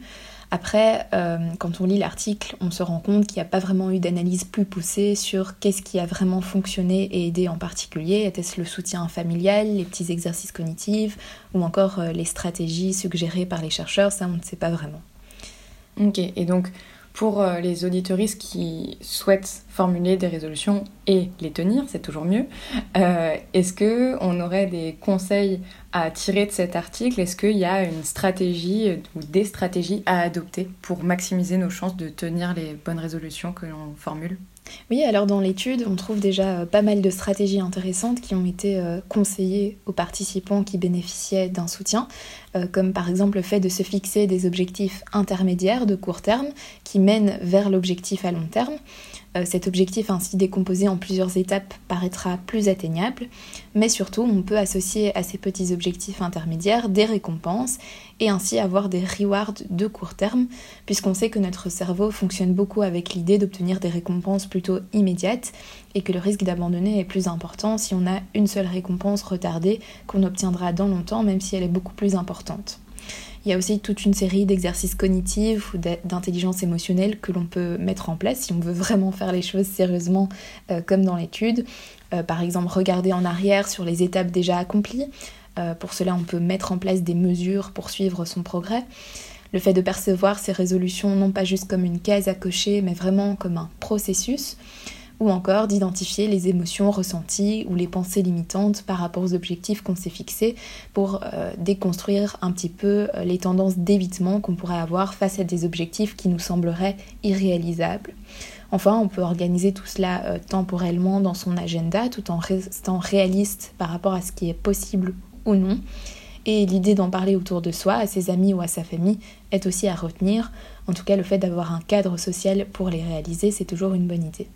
Après, euh, quand on lit l'article, on se rend compte qu'il n'y a pas vraiment eu d'analyse plus poussée sur qu'est-ce qui a vraiment fonctionné et aidé en particulier. Était-ce le soutien familial, les petits exercices cognitifs ou encore euh, les stratégies suggérées par les chercheurs? Ça, on ne sait pas vraiment. Ok, et donc pour euh, les auditoristes qui souhaitent formuler des résolutions et les tenir, c'est toujours mieux. Euh, est-ce que on aurait des conseils à tirer de cet article? Est-ce qu'il y a une stratégie ou des stratégies à adopter pour maximiser nos chances de tenir les bonnes résolutions que l'on formule? Oui, alors dans l'étude, on trouve déjà euh, pas mal de stratégies intéressantes qui ont été euh, conseillées aux participants qui bénéficiaient d'un soutien, euh, comme par exemple le fait de se fixer des objectifs intermédiaires de court terme qui mènent vers l'objectif à long terme. Euh, cet objectif ainsi décomposé en plusieurs étapes paraîtra plus atteignable, mais surtout on peut associer à ces petits objectifs intermédiaires des récompenses et ainsi avoir des rewards de court terme, puisqu'on sait que notre cerveau fonctionne beaucoup avec l'idée d'obtenir des récompenses plutôt immédiates et que le risque d'abandonner est plus important si on a une seule récompense retardée qu'on obtiendra dans longtemps même si elle est beaucoup plus importante. Il y a aussi toute une série d'exercices cognitifs ou d'intelligence émotionnelle que l'on peut mettre en place si on veut vraiment faire les choses sérieusement euh, comme dans l'étude. Euh, par exemple, regarder en arrière sur les étapes déjà accomplies. Euh, pour cela, on peut mettre en place des mesures pour suivre son progrès. Le fait de percevoir ses résolutions non pas juste comme une case à cocher, mais vraiment comme un processus ou encore d'identifier les émotions ressenties ou les pensées limitantes par rapport aux objectifs qu'on s'est fixés pour euh, déconstruire un petit peu euh, les tendances d'évitement qu'on pourrait avoir face à des objectifs qui nous sembleraient irréalisables. Enfin, on peut organiser tout cela euh, temporellement dans son agenda tout en restant réaliste par rapport à ce qui est possible ou non. Et l'idée d'en parler autour de soi, à ses amis ou à sa famille, est aussi à retenir. En tout cas, le fait d'avoir un cadre social pour les réaliser, c'est toujours une bonne idée.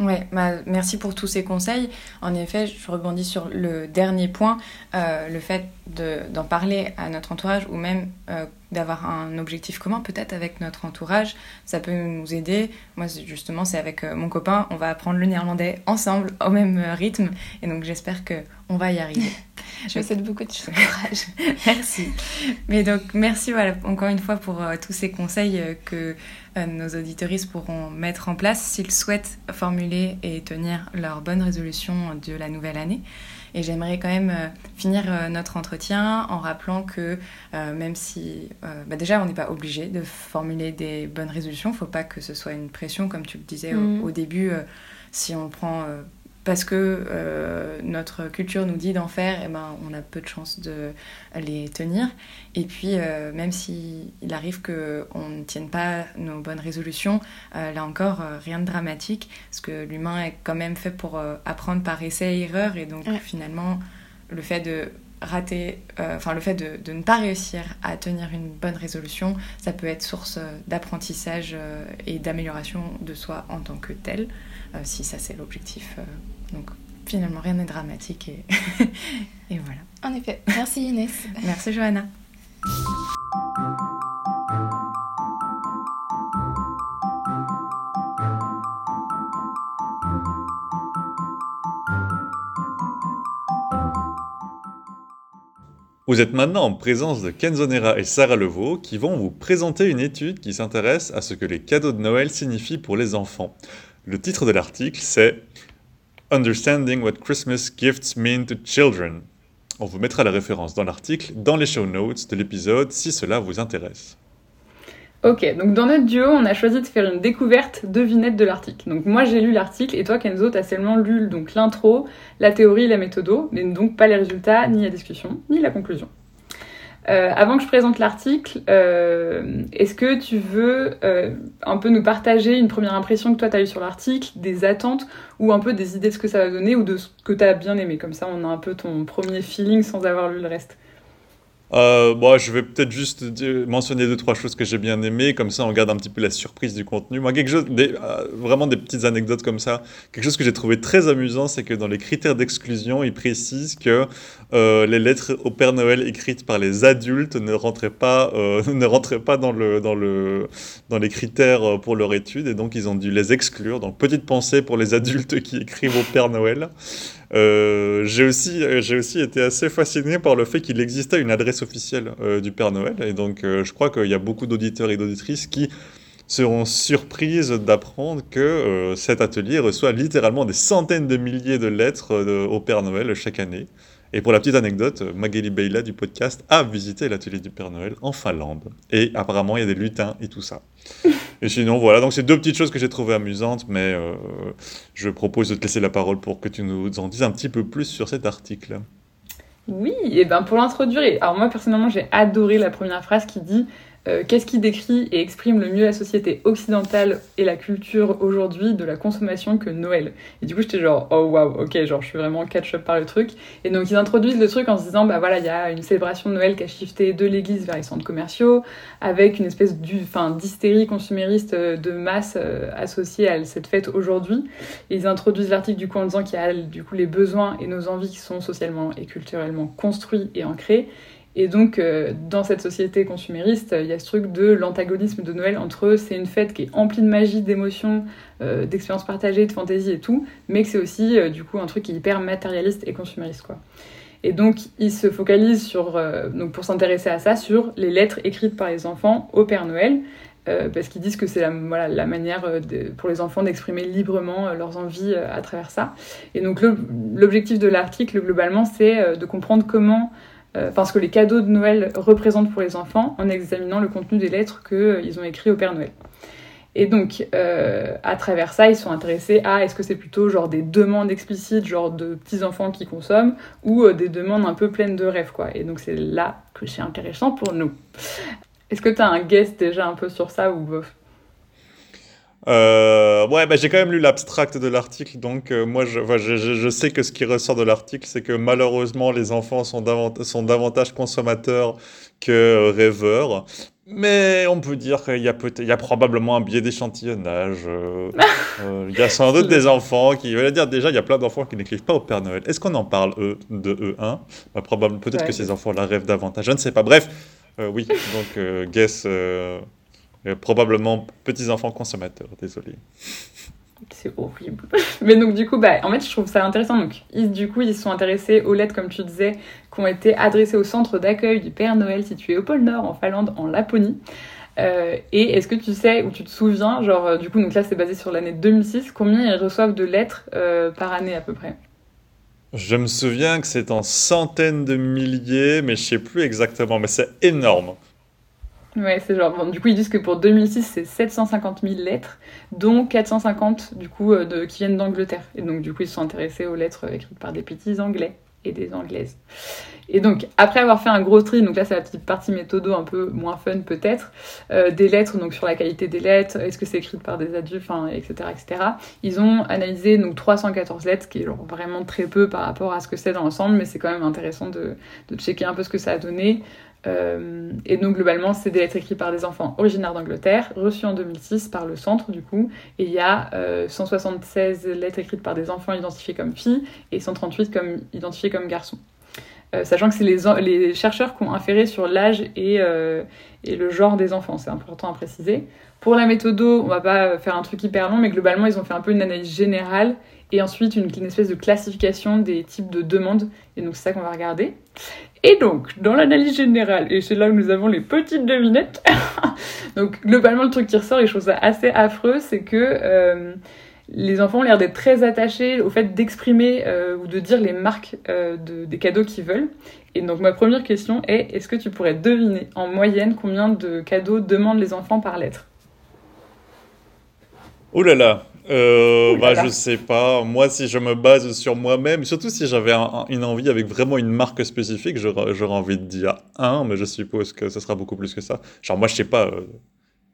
Ouais, bah, merci pour tous ces conseils. En effet, je rebondis sur le dernier point, euh, le fait d'en parler à notre entourage ou même euh, d'avoir un objectif commun peut-être avec notre entourage, ça peut nous aider. Moi, justement, c'est avec euh, mon copain, on va apprendre le néerlandais ensemble au même rythme et donc j'espère que on va y arriver. (laughs) Je vous souhaite beaucoup de courage. (laughs) merci. Mais donc, merci voilà, encore une fois pour tous ces conseils que nos auditoristes pourront mettre en place s'ils souhaitent formuler et tenir leur bonne résolution de la nouvelle année. Et j'aimerais quand même euh, finir euh, notre entretien en rappelant que euh, même si bah déjà on n'est pas obligé de formuler des bonnes résolutions, il ne faut pas que ce soit une pression comme tu le disais au, mm. au, début. si on prend parce que euh, notre culture nous dit d'en faire, et eh ben, on a peu de chances de les tenir. Et puis, euh, même s'il arrive qu'on ne tienne pas nos bonnes résolutions, euh, là encore, rien de dramatique, parce que l'humain est quand même fait pour apprendre par essai et erreur, et donc finalement, le fait de rater, enfin le fait de, de, ne pas réussir à tenir une bonne résolution, ça peut être source d'apprentissage et d'amélioration de soi en tant que tel, si ça c'est l'objectif donc finalement, rien n'est dramatique et, (laughs) et voilà. En effet. Merci Inès. (laughs) Merci Johanna. Vous êtes maintenant en présence de Kenzonera et Sarah Levaux qui vont vous présenter une étude qui s'intéresse à ce que les cadeaux de Noël signifient pour les enfants. Le titre de l'article c'est Understanding What Christmas Gifts Mean to Children. On vous mettra la référence dans l'article, dans les show notes de l'épisode, si cela vous intéresse. Ok, donc dans notre duo, on a choisi de faire une découverte devinette de l'article. Donc moi j'ai lu l'article et toi Kenzo, t'as seulement lu l'intro, la théorie, la méthodo, mais donc pas les résultats, ni la discussion, ni la conclusion. Euh, avant que je présente l'article, euh, est-ce que tu veux euh, un peu nous partager une première impression que toi tu as eue sur l'article, des attentes ou un peu des idées de ce que ça va donner ou de ce que tu as bien aimé? Comme ça, on a un peu ton premier feeling sans avoir lu le reste. Bon, je vais peut-être juste mentionner deux trois choses que j'ai bien aimées, comme ça on garde un petit peu la surprise du contenu. Vraiment des petites anecdotes comme ça. Quelque chose que j'ai trouvé très amusant, c'est que dans les critères d'exclusion, ils précisent que euh, les lettres au Père Noël écrites par les adultes ne rentraient pas, euh, (laughs) ne rentraient pas dans le, dans le, dans les critères pour leur étude, et donc ils ont dû les exclure. Donc petite pensée pour les adultes qui écrivent au Père Noël. Euh, j'ai aussi, euh, j'ai aussi été assez fasciné par le fait qu'il existait une adresse officielle euh, du Père Noël. Et donc, je crois qu'il y a beaucoup d'auditeurs et d'auditrices qui seront surprises d'apprendre que cet atelier reçoit littéralement des centaines de milliers de lettres au Père Noël chaque année. Et pour la petite anecdote, Magali Beyla du podcast a visité l'atelier du Père Noël en Finlande. Et apparemment, il y a des lutins et tout ça. Et sinon, voilà, donc c'est deux petites choses que j'ai trouvées amusantes, mais euh, je propose de te laisser la parole pour que tu nous en dises un petit peu plus sur cet article. Oui, et ben pour l'introduire, alors moi personnellement j'ai adoré la première phrase qui dit euh, qu'est-ce qui décrit et exprime le mieux la société occidentale et la culture aujourd'hui de la consommation que Noël? Et du coup, j'étais genre, oh waouh, ok, genre je suis vraiment catch-up par le truc. Et donc, ils introduisent le truc en se disant, bah voilà, il y a une célébration de Noël qui a shifté de l'église vers les centres commerciaux, avec une espèce d'hystérie consumériste euh, de masse euh, associée à cette fête aujourd'hui. Et ils introduisent l'article du coup en disant qu'il y a du coup les besoins et nos envies qui sont socialement et culturellement construits et ancrés et donc, euh, dans cette société consumériste, il y a ce truc de l'antagonisme de Noël entre eux. C'est une fête qui est emplie de magie, d'émotions, euh, d'expériences partagées, de fantaisie et tout, mais que c'est aussi, euh, du coup, un truc qui est hyper matérialiste et consumériste, quoi. Et donc, ils se focalisent sur, donc pour s'intéresser à ça, sur les lettres écrites par les enfants au Père Noël, parce qu'ils disent que c'est la, voilà, la manière pour les enfants d'exprimer librement leurs envies à travers ça. Et donc, l'objectif de l'article, globalement, c'est de comprendre comment parce euh, que les cadeaux de Noël représentent pour les enfants en examinant le contenu des lettres qu'ils euh, ont écrites au Père Noël. Et donc, euh, à travers ça, ils sont intéressés à est-ce que c'est plutôt genre des demandes explicites, genre de petits-enfants qui consomment, ou des demandes un peu pleines de rêves, quoi. Et donc, c'est là que c'est intéressant pour nous. Est-ce que tu as un guest déjà un peu sur ça ou euh, ouais, bah, j'ai quand même lu l'abstract de l'article, donc euh, moi je, je, je, sais que ce qui ressort de l'article, c'est que malheureusement les enfants sont, davantage, sont davantage consommateurs que rêveurs. Mais on peut dire qu'il y, a il y a probablement un biais d'échantillonnage. Euh, (laughs) il y a sans doute des enfants qui. Je veux dire, déjà, il y a plein d'enfants qui n'écrivent pas au Père Noël. Est-ce qu'on en parle, eux, de eux, hein bah, Peut-être que ces enfants-là rêvent davantage. Je ne sais pas. Bref, oui, donc, guess probablement petits-enfants consommateurs, désolé. C'est horrible. (laughs) Mais donc, du coup, bah, en fait, je trouve ça intéressant. Donc, ils, du coup, ils se sont intéressés aux lettres, comme tu disais, qui ont été adressées au centre d'accueil du Père Noël situé au pôle Nord, en Finlande, en Laponie. Euh, et est-ce que tu sais ou tu te souviens, genre, euh, du coup, donc là, c'est basé sur l'année 2006, combien ils reçoivent de lettres euh, par année à peu près? Je me souviens que c'est en centaines de milliers, mais je sais plus exactement, mais c'est énorme. Ouais, c'est genre. Bon, du coup, ils disent que pour 2006, c'est 750 000 lettres, dont 450 du coup euh, de, qui viennent d'Angleterre. Et donc, du coup, ils sont intéressés aux lettres écrites par des petits Anglais et des Anglaises. Et donc, après avoir fait un gros tri, donc là, c'est la petite partie méthodo un peu moins fun peut-être, euh, des lettres, donc sur la qualité des lettres, est-ce que c'est écrit par des adultes, enfin, etc., etc. Ils ont analysé donc 314 lettres, qui est genre vraiment très peu par rapport à ce que c'est dans l'ensemble, mais c'est quand même intéressant de, de checker un peu ce que ça a donné. Euh, et donc globalement, c'est des lettres écrites par des enfants originaires d'Angleterre, reçues en 2006 par le centre du coup. Et il y a euh, 176 lettres écrites par des enfants identifiés comme filles et 138 comme, identifiés comme garçons. Euh, sachant que c'est les, chercheurs qui ont inféré sur l'âge euh, et, le genre des enfants, c'est important à préciser. Pour la méthodo, on va pas faire un truc hyper long, mais globalement, ils ont fait un peu une analyse générale et ensuite une, espèce de classification des types de demandes. Et donc c'est ça qu'on va regarder. Et donc, dans l'analyse générale, et c'est là où nous avons les petites devinettes, (laughs) donc globalement le truc qui ressort, et je trouve ça assez affreux, c'est que euh, les enfants ont l'air d'être très attachés au fait d'exprimer euh, ou de dire les marques euh, de, des cadeaux qu'ils veulent. Et donc ma première question est, est-ce que tu pourrais deviner en moyenne combien de cadeaux demandent les enfants par lettre? Oh là là euh, bah, je sais pas. Moi, si je me base sur moi-même, surtout si j'avais un, une envie avec vraiment une marque spécifique, j'aurais envie de dire un, mais je suppose que ça sera beaucoup plus que ça. Genre, moi, je sais pas, euh,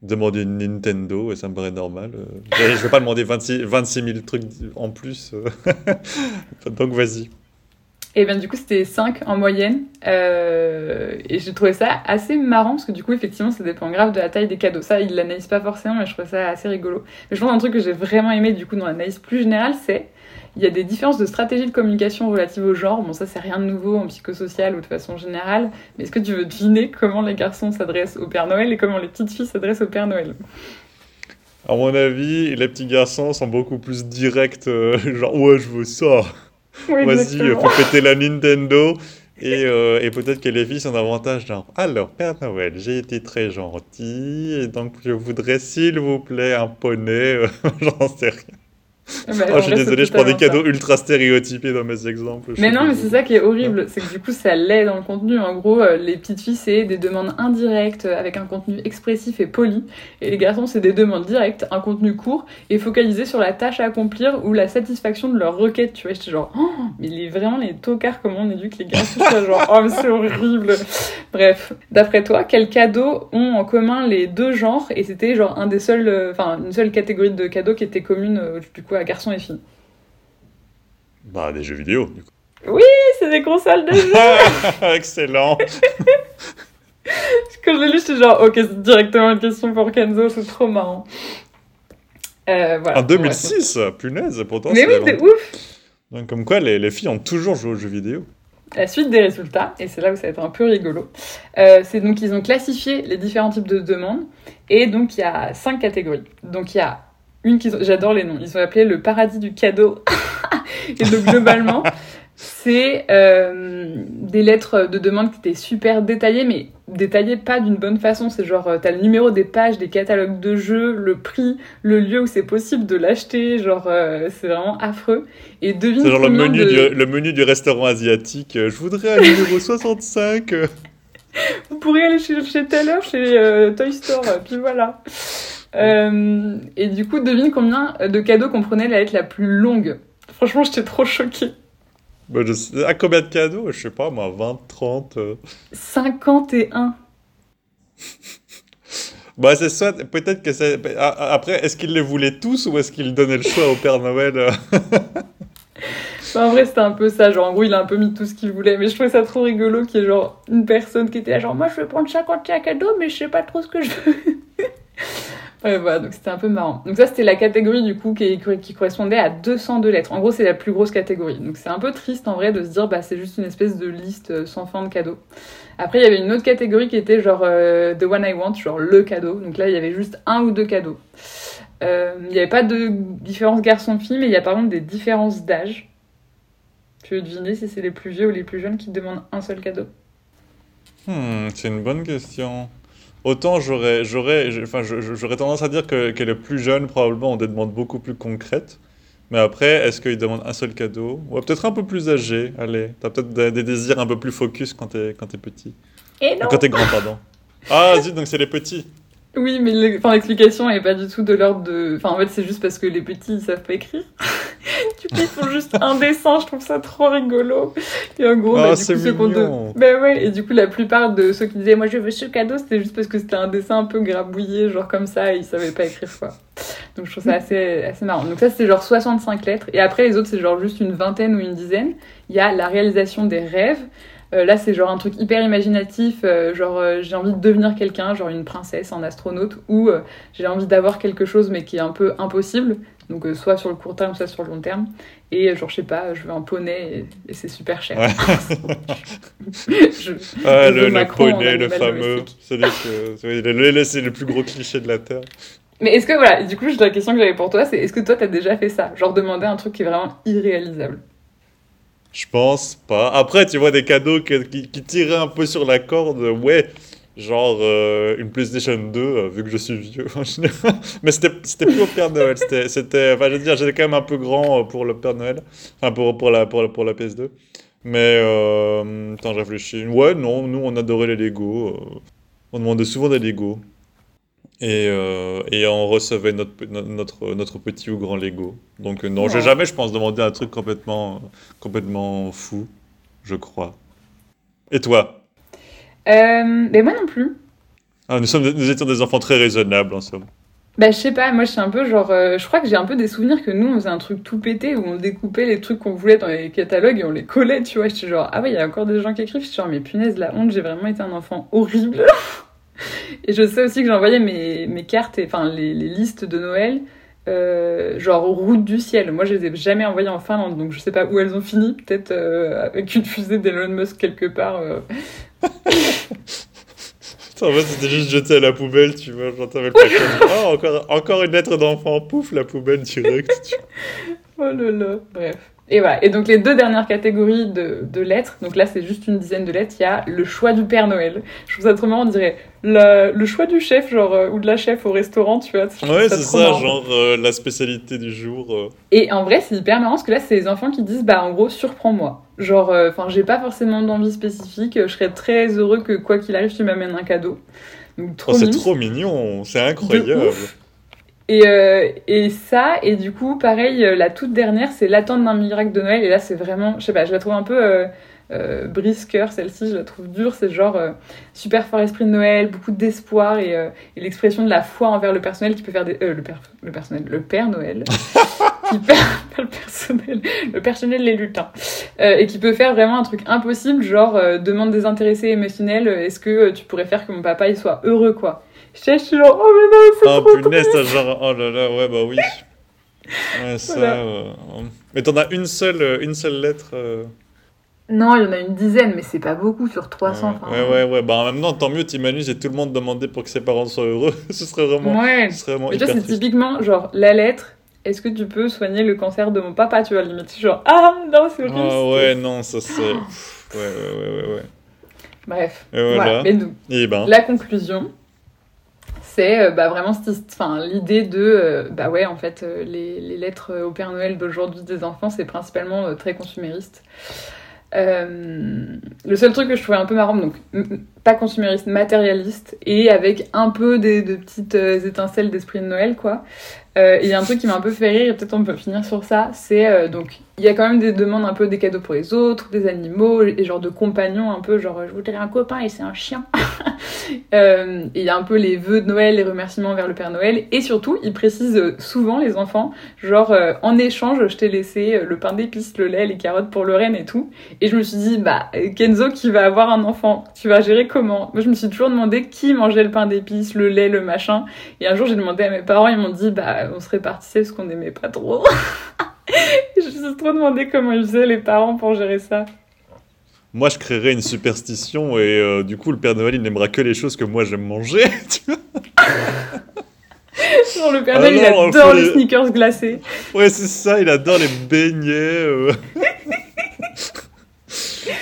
demander une Nintendo, et ça me paraît normal. Euh, je vais pas demander 26, 26 000 trucs en plus. euh. (laughs) Donc, vas-y. Et bien du coup c'était 5 en moyenne euh, et j'ai trouvé ça assez marrant parce que du coup effectivement ça dépend grave de la taille des cadeaux. Ça ils l'analysent pas forcément mais je trouvais ça assez rigolo. Mais je pense un truc que j'ai vraiment aimé du coup dans l'analyse plus générale c'est il y a des différences de stratégie de communication relatives au genre. Bon ça c'est rien de nouveau en psychosocial ou de façon générale mais est-ce que tu veux deviner comment les garçons s'adressent au Père Noël et comment les petites filles s'adressent au Père Noël? À mon avis les petits garçons sont beaucoup plus directs euh, genre ouais je veux ça Oui, (laughs) Vas-y, faut péter la Nintendo. Et, euh, et peut-être que les filles sont davantage genre Alors, Père Noël, j'ai été très gentil, et donc je voudrais, s'il vous plaît, un poney. (laughs) J'en sais rien. Bah, Oh, je suis désolé, je prends des ça. cadeaux ultra stéréotypés dans mes exemples. Mais non, mais c'est ça qui est horrible, c'est que du coup ça l'est dans le contenu. En gros, euh, les petites filles c'est des demandes indirectes euh, avec un contenu expressif et poli, et les garçons c'est des demandes directes, un contenu court et focalisé sur la tâche à accomplir ou la satisfaction de leur requête. Tu vois, j'étais genre, oh, mais les, vraiment les tocards comment on éduque les garçons, c'est genre, oh mais c'est horrible. Bref, d'après toi, quels cadeaux ont en commun les deux genres? Et c'était genre un des seuls, euh, enfin une seule catégorie de cadeaux qui était commune du coup à garçons et filles. Bah, des jeux vidéo, du coup. C'est des consoles de jeux. (laughs) Excellent. Quand je l'ai lu, j'étais genre, ok, c'est directement une question pour Kenzo, c'est trop marrant. Euh, voilà. En 2006, punaise, pourtant. Mais oui, c'est ouf! Donc, comme quoi, les, les filles ont toujours joué aux jeux vidéo. La suite des résultats, et c'est là où ça va être un peu rigolo, euh, c'est donc ils ont classifié les différents types de demandes, et donc il y a cinq catégories. Donc il y a une ont, j'adore les noms, ils ont appelé le paradis du cadeau. (laughs) et donc globalement, c'est euh, des lettres de demande qui étaient super détaillées, mais détaillées pas d'une bonne façon. C'est genre, euh, t'as le numéro des pages, des catalogues de jeux, le prix, le lieu où c'est possible de l'acheter, genre, euh, c'est vraiment affreux. Et devine C'est genre le menu, de... du, le menu du restaurant asiatique. Je voudrais un numéro (laughs) 65. euh. Vous pourrez aller chez, chez heure, chez euh, Toy Store, puis voilà. Euh, et du coup, devine combien de cadeaux comprenait la lettre la plus longue. Franchement, j'étais trop choquée. Bah, je sais- à combien de cadeaux? Je sais pas, moi, 20, 30. euh. 51. (laughs) Bah, c'est soit, peut-être que c'est. Après, est-ce qu'ils les voulaient tous ou est-ce qu'ils donnaient le choix au Père Noël? (laughs) Bah, en vrai, c'était un peu ça. Genre, en gros, il a un peu mis tout ce qu'il voulait. Mais je trouvais ça trop rigolo qu'il y ait genre une personne qui était là, genre, moi, je vais prendre 51 cadeaux, mais je sais pas trop ce que je veux. Ouais, voilà, donc c'était un peu marrant. Donc ça, c'était la catégorie, du coup, qui, correspondait à 202 lettres. En gros, c'est la plus grosse catégorie. Donc c'est un peu triste, en vrai, de se dire, bah, c'est juste une espèce de liste euh, sans fin de cadeaux. Après, il y avait une autre catégorie qui était genre euh, The One I Want, genre le cadeau. Donc là, il y avait juste un ou deux cadeaux. Euh, Il n'y avait pas de différence garçon-fille, mais il y a par contre des différences d'âge. Tu veux deviner si c'est les plus vieux ou les plus jeunes qui demandent un seul cadeau? Hmm, c'est une bonne question. Autant j'aurais, j'aurais, enfin, j'aurais tendance à dire que, que les plus jeunes, probablement, ont des demandes beaucoup plus concrètes. Mais après, est-ce qu'ils demandent un seul cadeau? Ouais, peut-être un peu plus âgé. Allez, t'as peut-être des, des désirs un peu plus focus quand t'es, quand t'es petit. Et non Quand t'es grand, pardon. Ah, zut, donc c'est les petits. Oui, mais le- l'explication est pas du tout de l'ordre de. Enfin, en fait, c'est juste parce que les petits ils savent pas écrire. Du ils font juste un dessin. Je trouve ça trop rigolo. Et en gros, Ah, bah, du c'est coup, ceux de-. Bah ouais, et du coup, la plupart de ceux qui disaient moi je veux ce cadeau, c'était juste parce que c'était un dessin un peu grabouillé, genre comme ça, et ils savaient pas écrire quoi. Donc je trouve ça assez, assez marrant. Donc ça, c'était genre 65 lettres. Et après, les autres, c'est genre juste une vingtaine ou une dizaine. Il y a la réalisation des rêves. Euh, là, c'est genre un truc hyper imaginatif, euh, genre euh, j'ai envie de devenir quelqu'un, genre une princesse, un astronaute, ou j'ai envie d'avoir quelque chose mais qui est un peu impossible, donc euh, soit sur le court terme, soit sur le long terme, et euh, genre je sais pas, je veux un poney et, et c'est super cher. (laughs) Je- Ah, le, le poney, le fameux. C'est le, le- c'est le plus gros cliché de la Terre. Mais est-ce que voilà, du coup, la question que j'avais pour toi, c'est est-ce que toi t'as déjà fait ça, genre demander un truc qui est vraiment irréalisable Je pense pas. Après, tu vois des cadeaux que- qui, qui tiraient un peu sur la corde, ouais. Genre euh, une PlayStation 2, euh, vu que je suis vieux (laughs) en général. Mais c'était c'était plus au Père Noël. C'était, c'était- enfin, je veux dire, j'étais quand même un peu grand euh, pour le Père Noël. Enfin, pour, pour, la, pour, la, pour la PS2. Mais, euh, attends, je réfléchis. Ouais, non, nous, on adorait les Lego. on demandait souvent des Lego. Et, euh, et on recevait notre, notre, notre petit ou grand Lego. Donc, non, j'ai Ouais. jamais, je pense, demandé un truc complètement, complètement fou, je crois. Et toi? Euh, Mais moi non plus. Ah, nous, sommes, nous étions des enfants très raisonnables, en somme. Bah, je sais pas, moi je suis un peu genre. euh, je crois que j'ai un peu des souvenirs que nous on faisait un truc tout pété où on découpait les trucs qu'on voulait dans les catalogues et on les collait, tu vois. J'étais genre, ah ouais, il y a encore des gens qui écrivent. Je suis genre, mais punaise, la honte, j'ai vraiment été un enfant horrible. (laughs) et je sais aussi que j'envoyais mes, mes cartes, et, enfin les, les listes de Noël, euh, genre route du ciel. Moi je les ai jamais envoyées en Finlande, donc je sais pas où elles ont fini. Peut-être euh, avec une fusée d'Elon Musk quelque part. (laughs) en fait, c'était juste jeté à la poubelle, tu vois. Genre, t'avais le paquet. Ah, (laughs) encore, encore une lettre d'enfant, pouf, la poubelle direct. tu. Oh là là, bref. Et voilà. Et donc les deux dernières catégories de, de lettres, donc là c'est juste une dizaine de lettres, il y a le choix du Père Noël. Je trouve ça trop marrant, on dirait la- le choix du chef, genre, euh, ou de la chef au restaurant, tu vois. Ouais, c'est ça, marrant. genre euh, la spécialité du jour. euh. Et en vrai, c'est hyper marrant parce que là, c'est les enfants qui disent, bah en gros, surprends-moi. Genre, enfin, j'ai pas forcément d'envie spécifique, je serais très heureux que quoi qu'il arrive, tu m'amènes un cadeau. Donc, trop Oh, c'est trop mignon, c'est incroyable. Et, euh, et ça, et du coup, pareil, euh, la toute dernière, c'est l'attente d'un miracle de Noël. Et là, c'est vraiment, je sais pas, je la trouve un peu euh, euh, brise-cœur, celle-ci, je la trouve dure. C'est genre euh, super fort esprit de Noël, beaucoup d'espoir et, et l'expression de la foi envers le personnel qui peut faire des. le, père, le personnel, le Père Noël. (laughs) qui le personnel, le personnel les lutins. Euh, et qui peut faire vraiment un truc impossible, genre euh, demande désintéressée émotionnelle, euh, est-ce que euh, tu pourrais faire que mon papa il soit heureux, quoi? Je suis genre, oh mais non, c'est Ah, trop punaise, t'as genre. Oh là là, ouais, bah oui. Ouais, ça. Voilà. euh, Mais t'en as une seule, euh, une seule lettre. euh. Non, il y en a une dizaine, mais c'est pas beaucoup sur 300. Ouais, ouais, ouais, ouais. Bah en même temps, tant mieux, t'imagines, si tout le monde demandait pour que ses parents soient heureux. (laughs) ce serait vraiment. Ouais. Ce serait vraiment Mais c'est triste. typiquement genre la lettre. Est-ce que tu peux soigner le cancer de mon papa, tu vois, limite genre ah non c'est horrible. Ah ouais, non, ça c'est. Ouais, ouais, ouais, ouais, ouais. Bref. Et voilà. Et ben. la conclusion, c'est euh, bah, vraiment l'idée de euh, bah ouais en fait euh, les, les lettres au Père Noël d'aujourd'hui des enfants c'est principalement très consumériste. Le seul truc que je trouvais un peu marrant, donc pas consumériste, matérialiste, et avec un peu de petites étincelles d'esprit de Noël, quoi. Il y a un truc qui m'a un peu fait rire, et peut-être on peut finir sur ça, c'est donc, il y a quand même des demandes un peu des cadeaux pour les autres, des animaux, et genre de compagnons un peu, genre je voudrais un copain et c'est un chien. (laughs) Euh, et il y a un peu les vœux de Noël, les remerciements vers le Père Noël, et surtout, ils précisent euh, souvent, les enfants, genre euh, en échange, je t'ai laissé le pain d'épices, le lait, les carottes pour le et tout. Et je me suis dit, bah, Kenzo qui va avoir un enfant, tu vas gérer comment? Moi, je me suis toujours demandé qui mangeait le pain d'épices, le lait, le machin. Et un jour, j'ai demandé à mes parents, ils m'ont dit, bah, on se répartissait parce qu'on n'aimait pas trop. (laughs) Je me suis trop demandé comment ils faisaient les parents pour gérer ça. Moi, je créerais une superstition et euh, du coup, le Père Noël, il n'aimera que les choses que moi j'aime manger. (laughs) tu vois Genre le Père Noël, il adore les les- sneakers glacés. Ouais, c'est ça, il adore les beignets. euh. (laughs)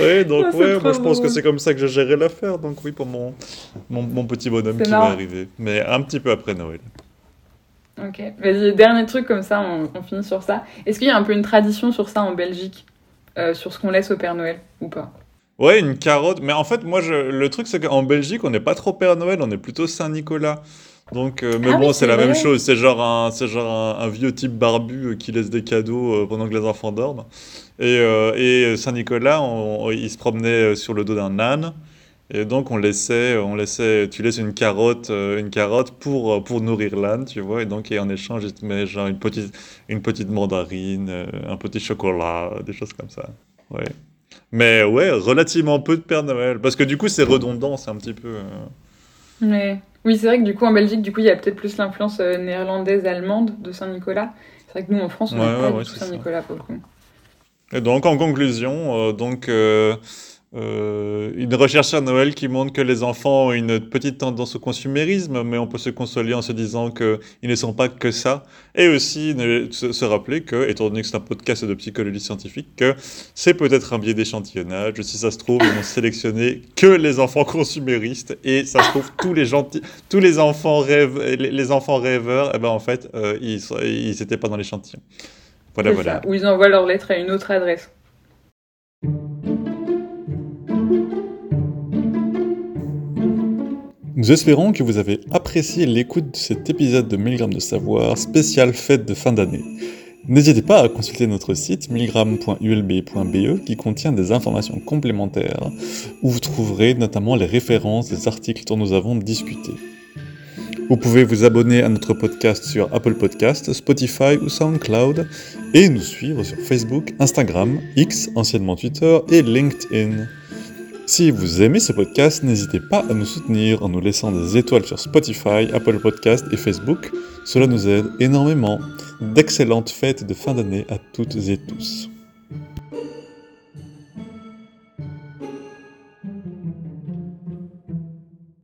ouais, donc Ah, ouais, moi je pense que c'est comme ça que je gérerai l'affaire. Donc oui, pour mon, mon, mon petit bonhomme qui marrant. va arriver. Mais un petit peu après Noël. Ok, vas-y, dernier truc comme ça, on, on finit sur ça. Est-ce qu'il y a un peu une tradition sur ça en Belgique Euh, Sur ce qu'on laisse au Père Noël ou pas? Ouais, une carotte. Mais en fait, moi, je... le truc, c'est qu'en Belgique, on n'est pas trop Père Noël, on est plutôt Saint-Nicolas. Donc, euh, mais Ah bon, oui, c'est la même chose. C'est genre, un, c'est genre un, un vieux type barbu euh, qui laisse des cadeaux pendant que les enfants dorment. Et, euh, et Saint-Nicolas, il se promenait sur le dos d'un âne. Et donc, on laissait, on laissait, tu laisses une carotte, euh, une carotte pour, euh, pour nourrir l'âne, tu vois. Et donc, et en échange, il te met genre une petite, une petite mandarine, euh, un petit chocolat, des choses comme ça. Ouais. Mais ouais, relativement peu de Père Noël. Parce que du coup, c'est redondant, c'est un petit peu. Mais oui, c'est vrai que du coup en Belgique, du coup, il y a peut-être plus l'influence néerlandaise, allemande de Saint-Nicolas. C'est vrai que nous en France, on n'a pas ouais, c'est ça. Saint-Nicolas pour le coup. Et donc, en conclusion, euh, donc, euh, euh, une recherche à Noël qui montre que les enfants ont une petite tendance au consumérisme, mais on peut se consoler en se disant qu'ils ne sont pas que ça. Et aussi se, rappeler que, étant donné que c'est un podcast de psychologie scientifique, que c'est peut-être un biais d'échantillonnage. Si ça se trouve, ils n'ont sélectionné que les enfants consuméristes. Et ça se trouve, tous les, gentils, tous les, enfants, rêve, les, les enfants rêveurs, eh ben, en fait, euh, ils n'étaient pas dans l'échantillon. Voilà, C'est voilà. ça. Ou ils envoient leur lettre à une autre adresse. Nous espérons que vous avez apprécié l'écoute de cet épisode de 1000 grammes de savoir spécial fête de fin d'année. N'hésitez pas à consulter notre site 1000grammes.ulb.be E qui contient des informations complémentaires où vous trouverez notamment les références des articles dont nous avons discuté. Vous pouvez vous abonner à notre podcast sur Apple Podcast, Spotify ou SoundCloud et nous suivre sur Facebook, Instagram, X, anciennement Twitter et LinkedIn. Si vous aimez ce podcast, n'hésitez pas à nous soutenir en nous laissant des étoiles sur Spotify, Apple Podcast et Facebook. Cela nous aide énormément. D'excellentes fêtes de fin d'année à toutes et tous.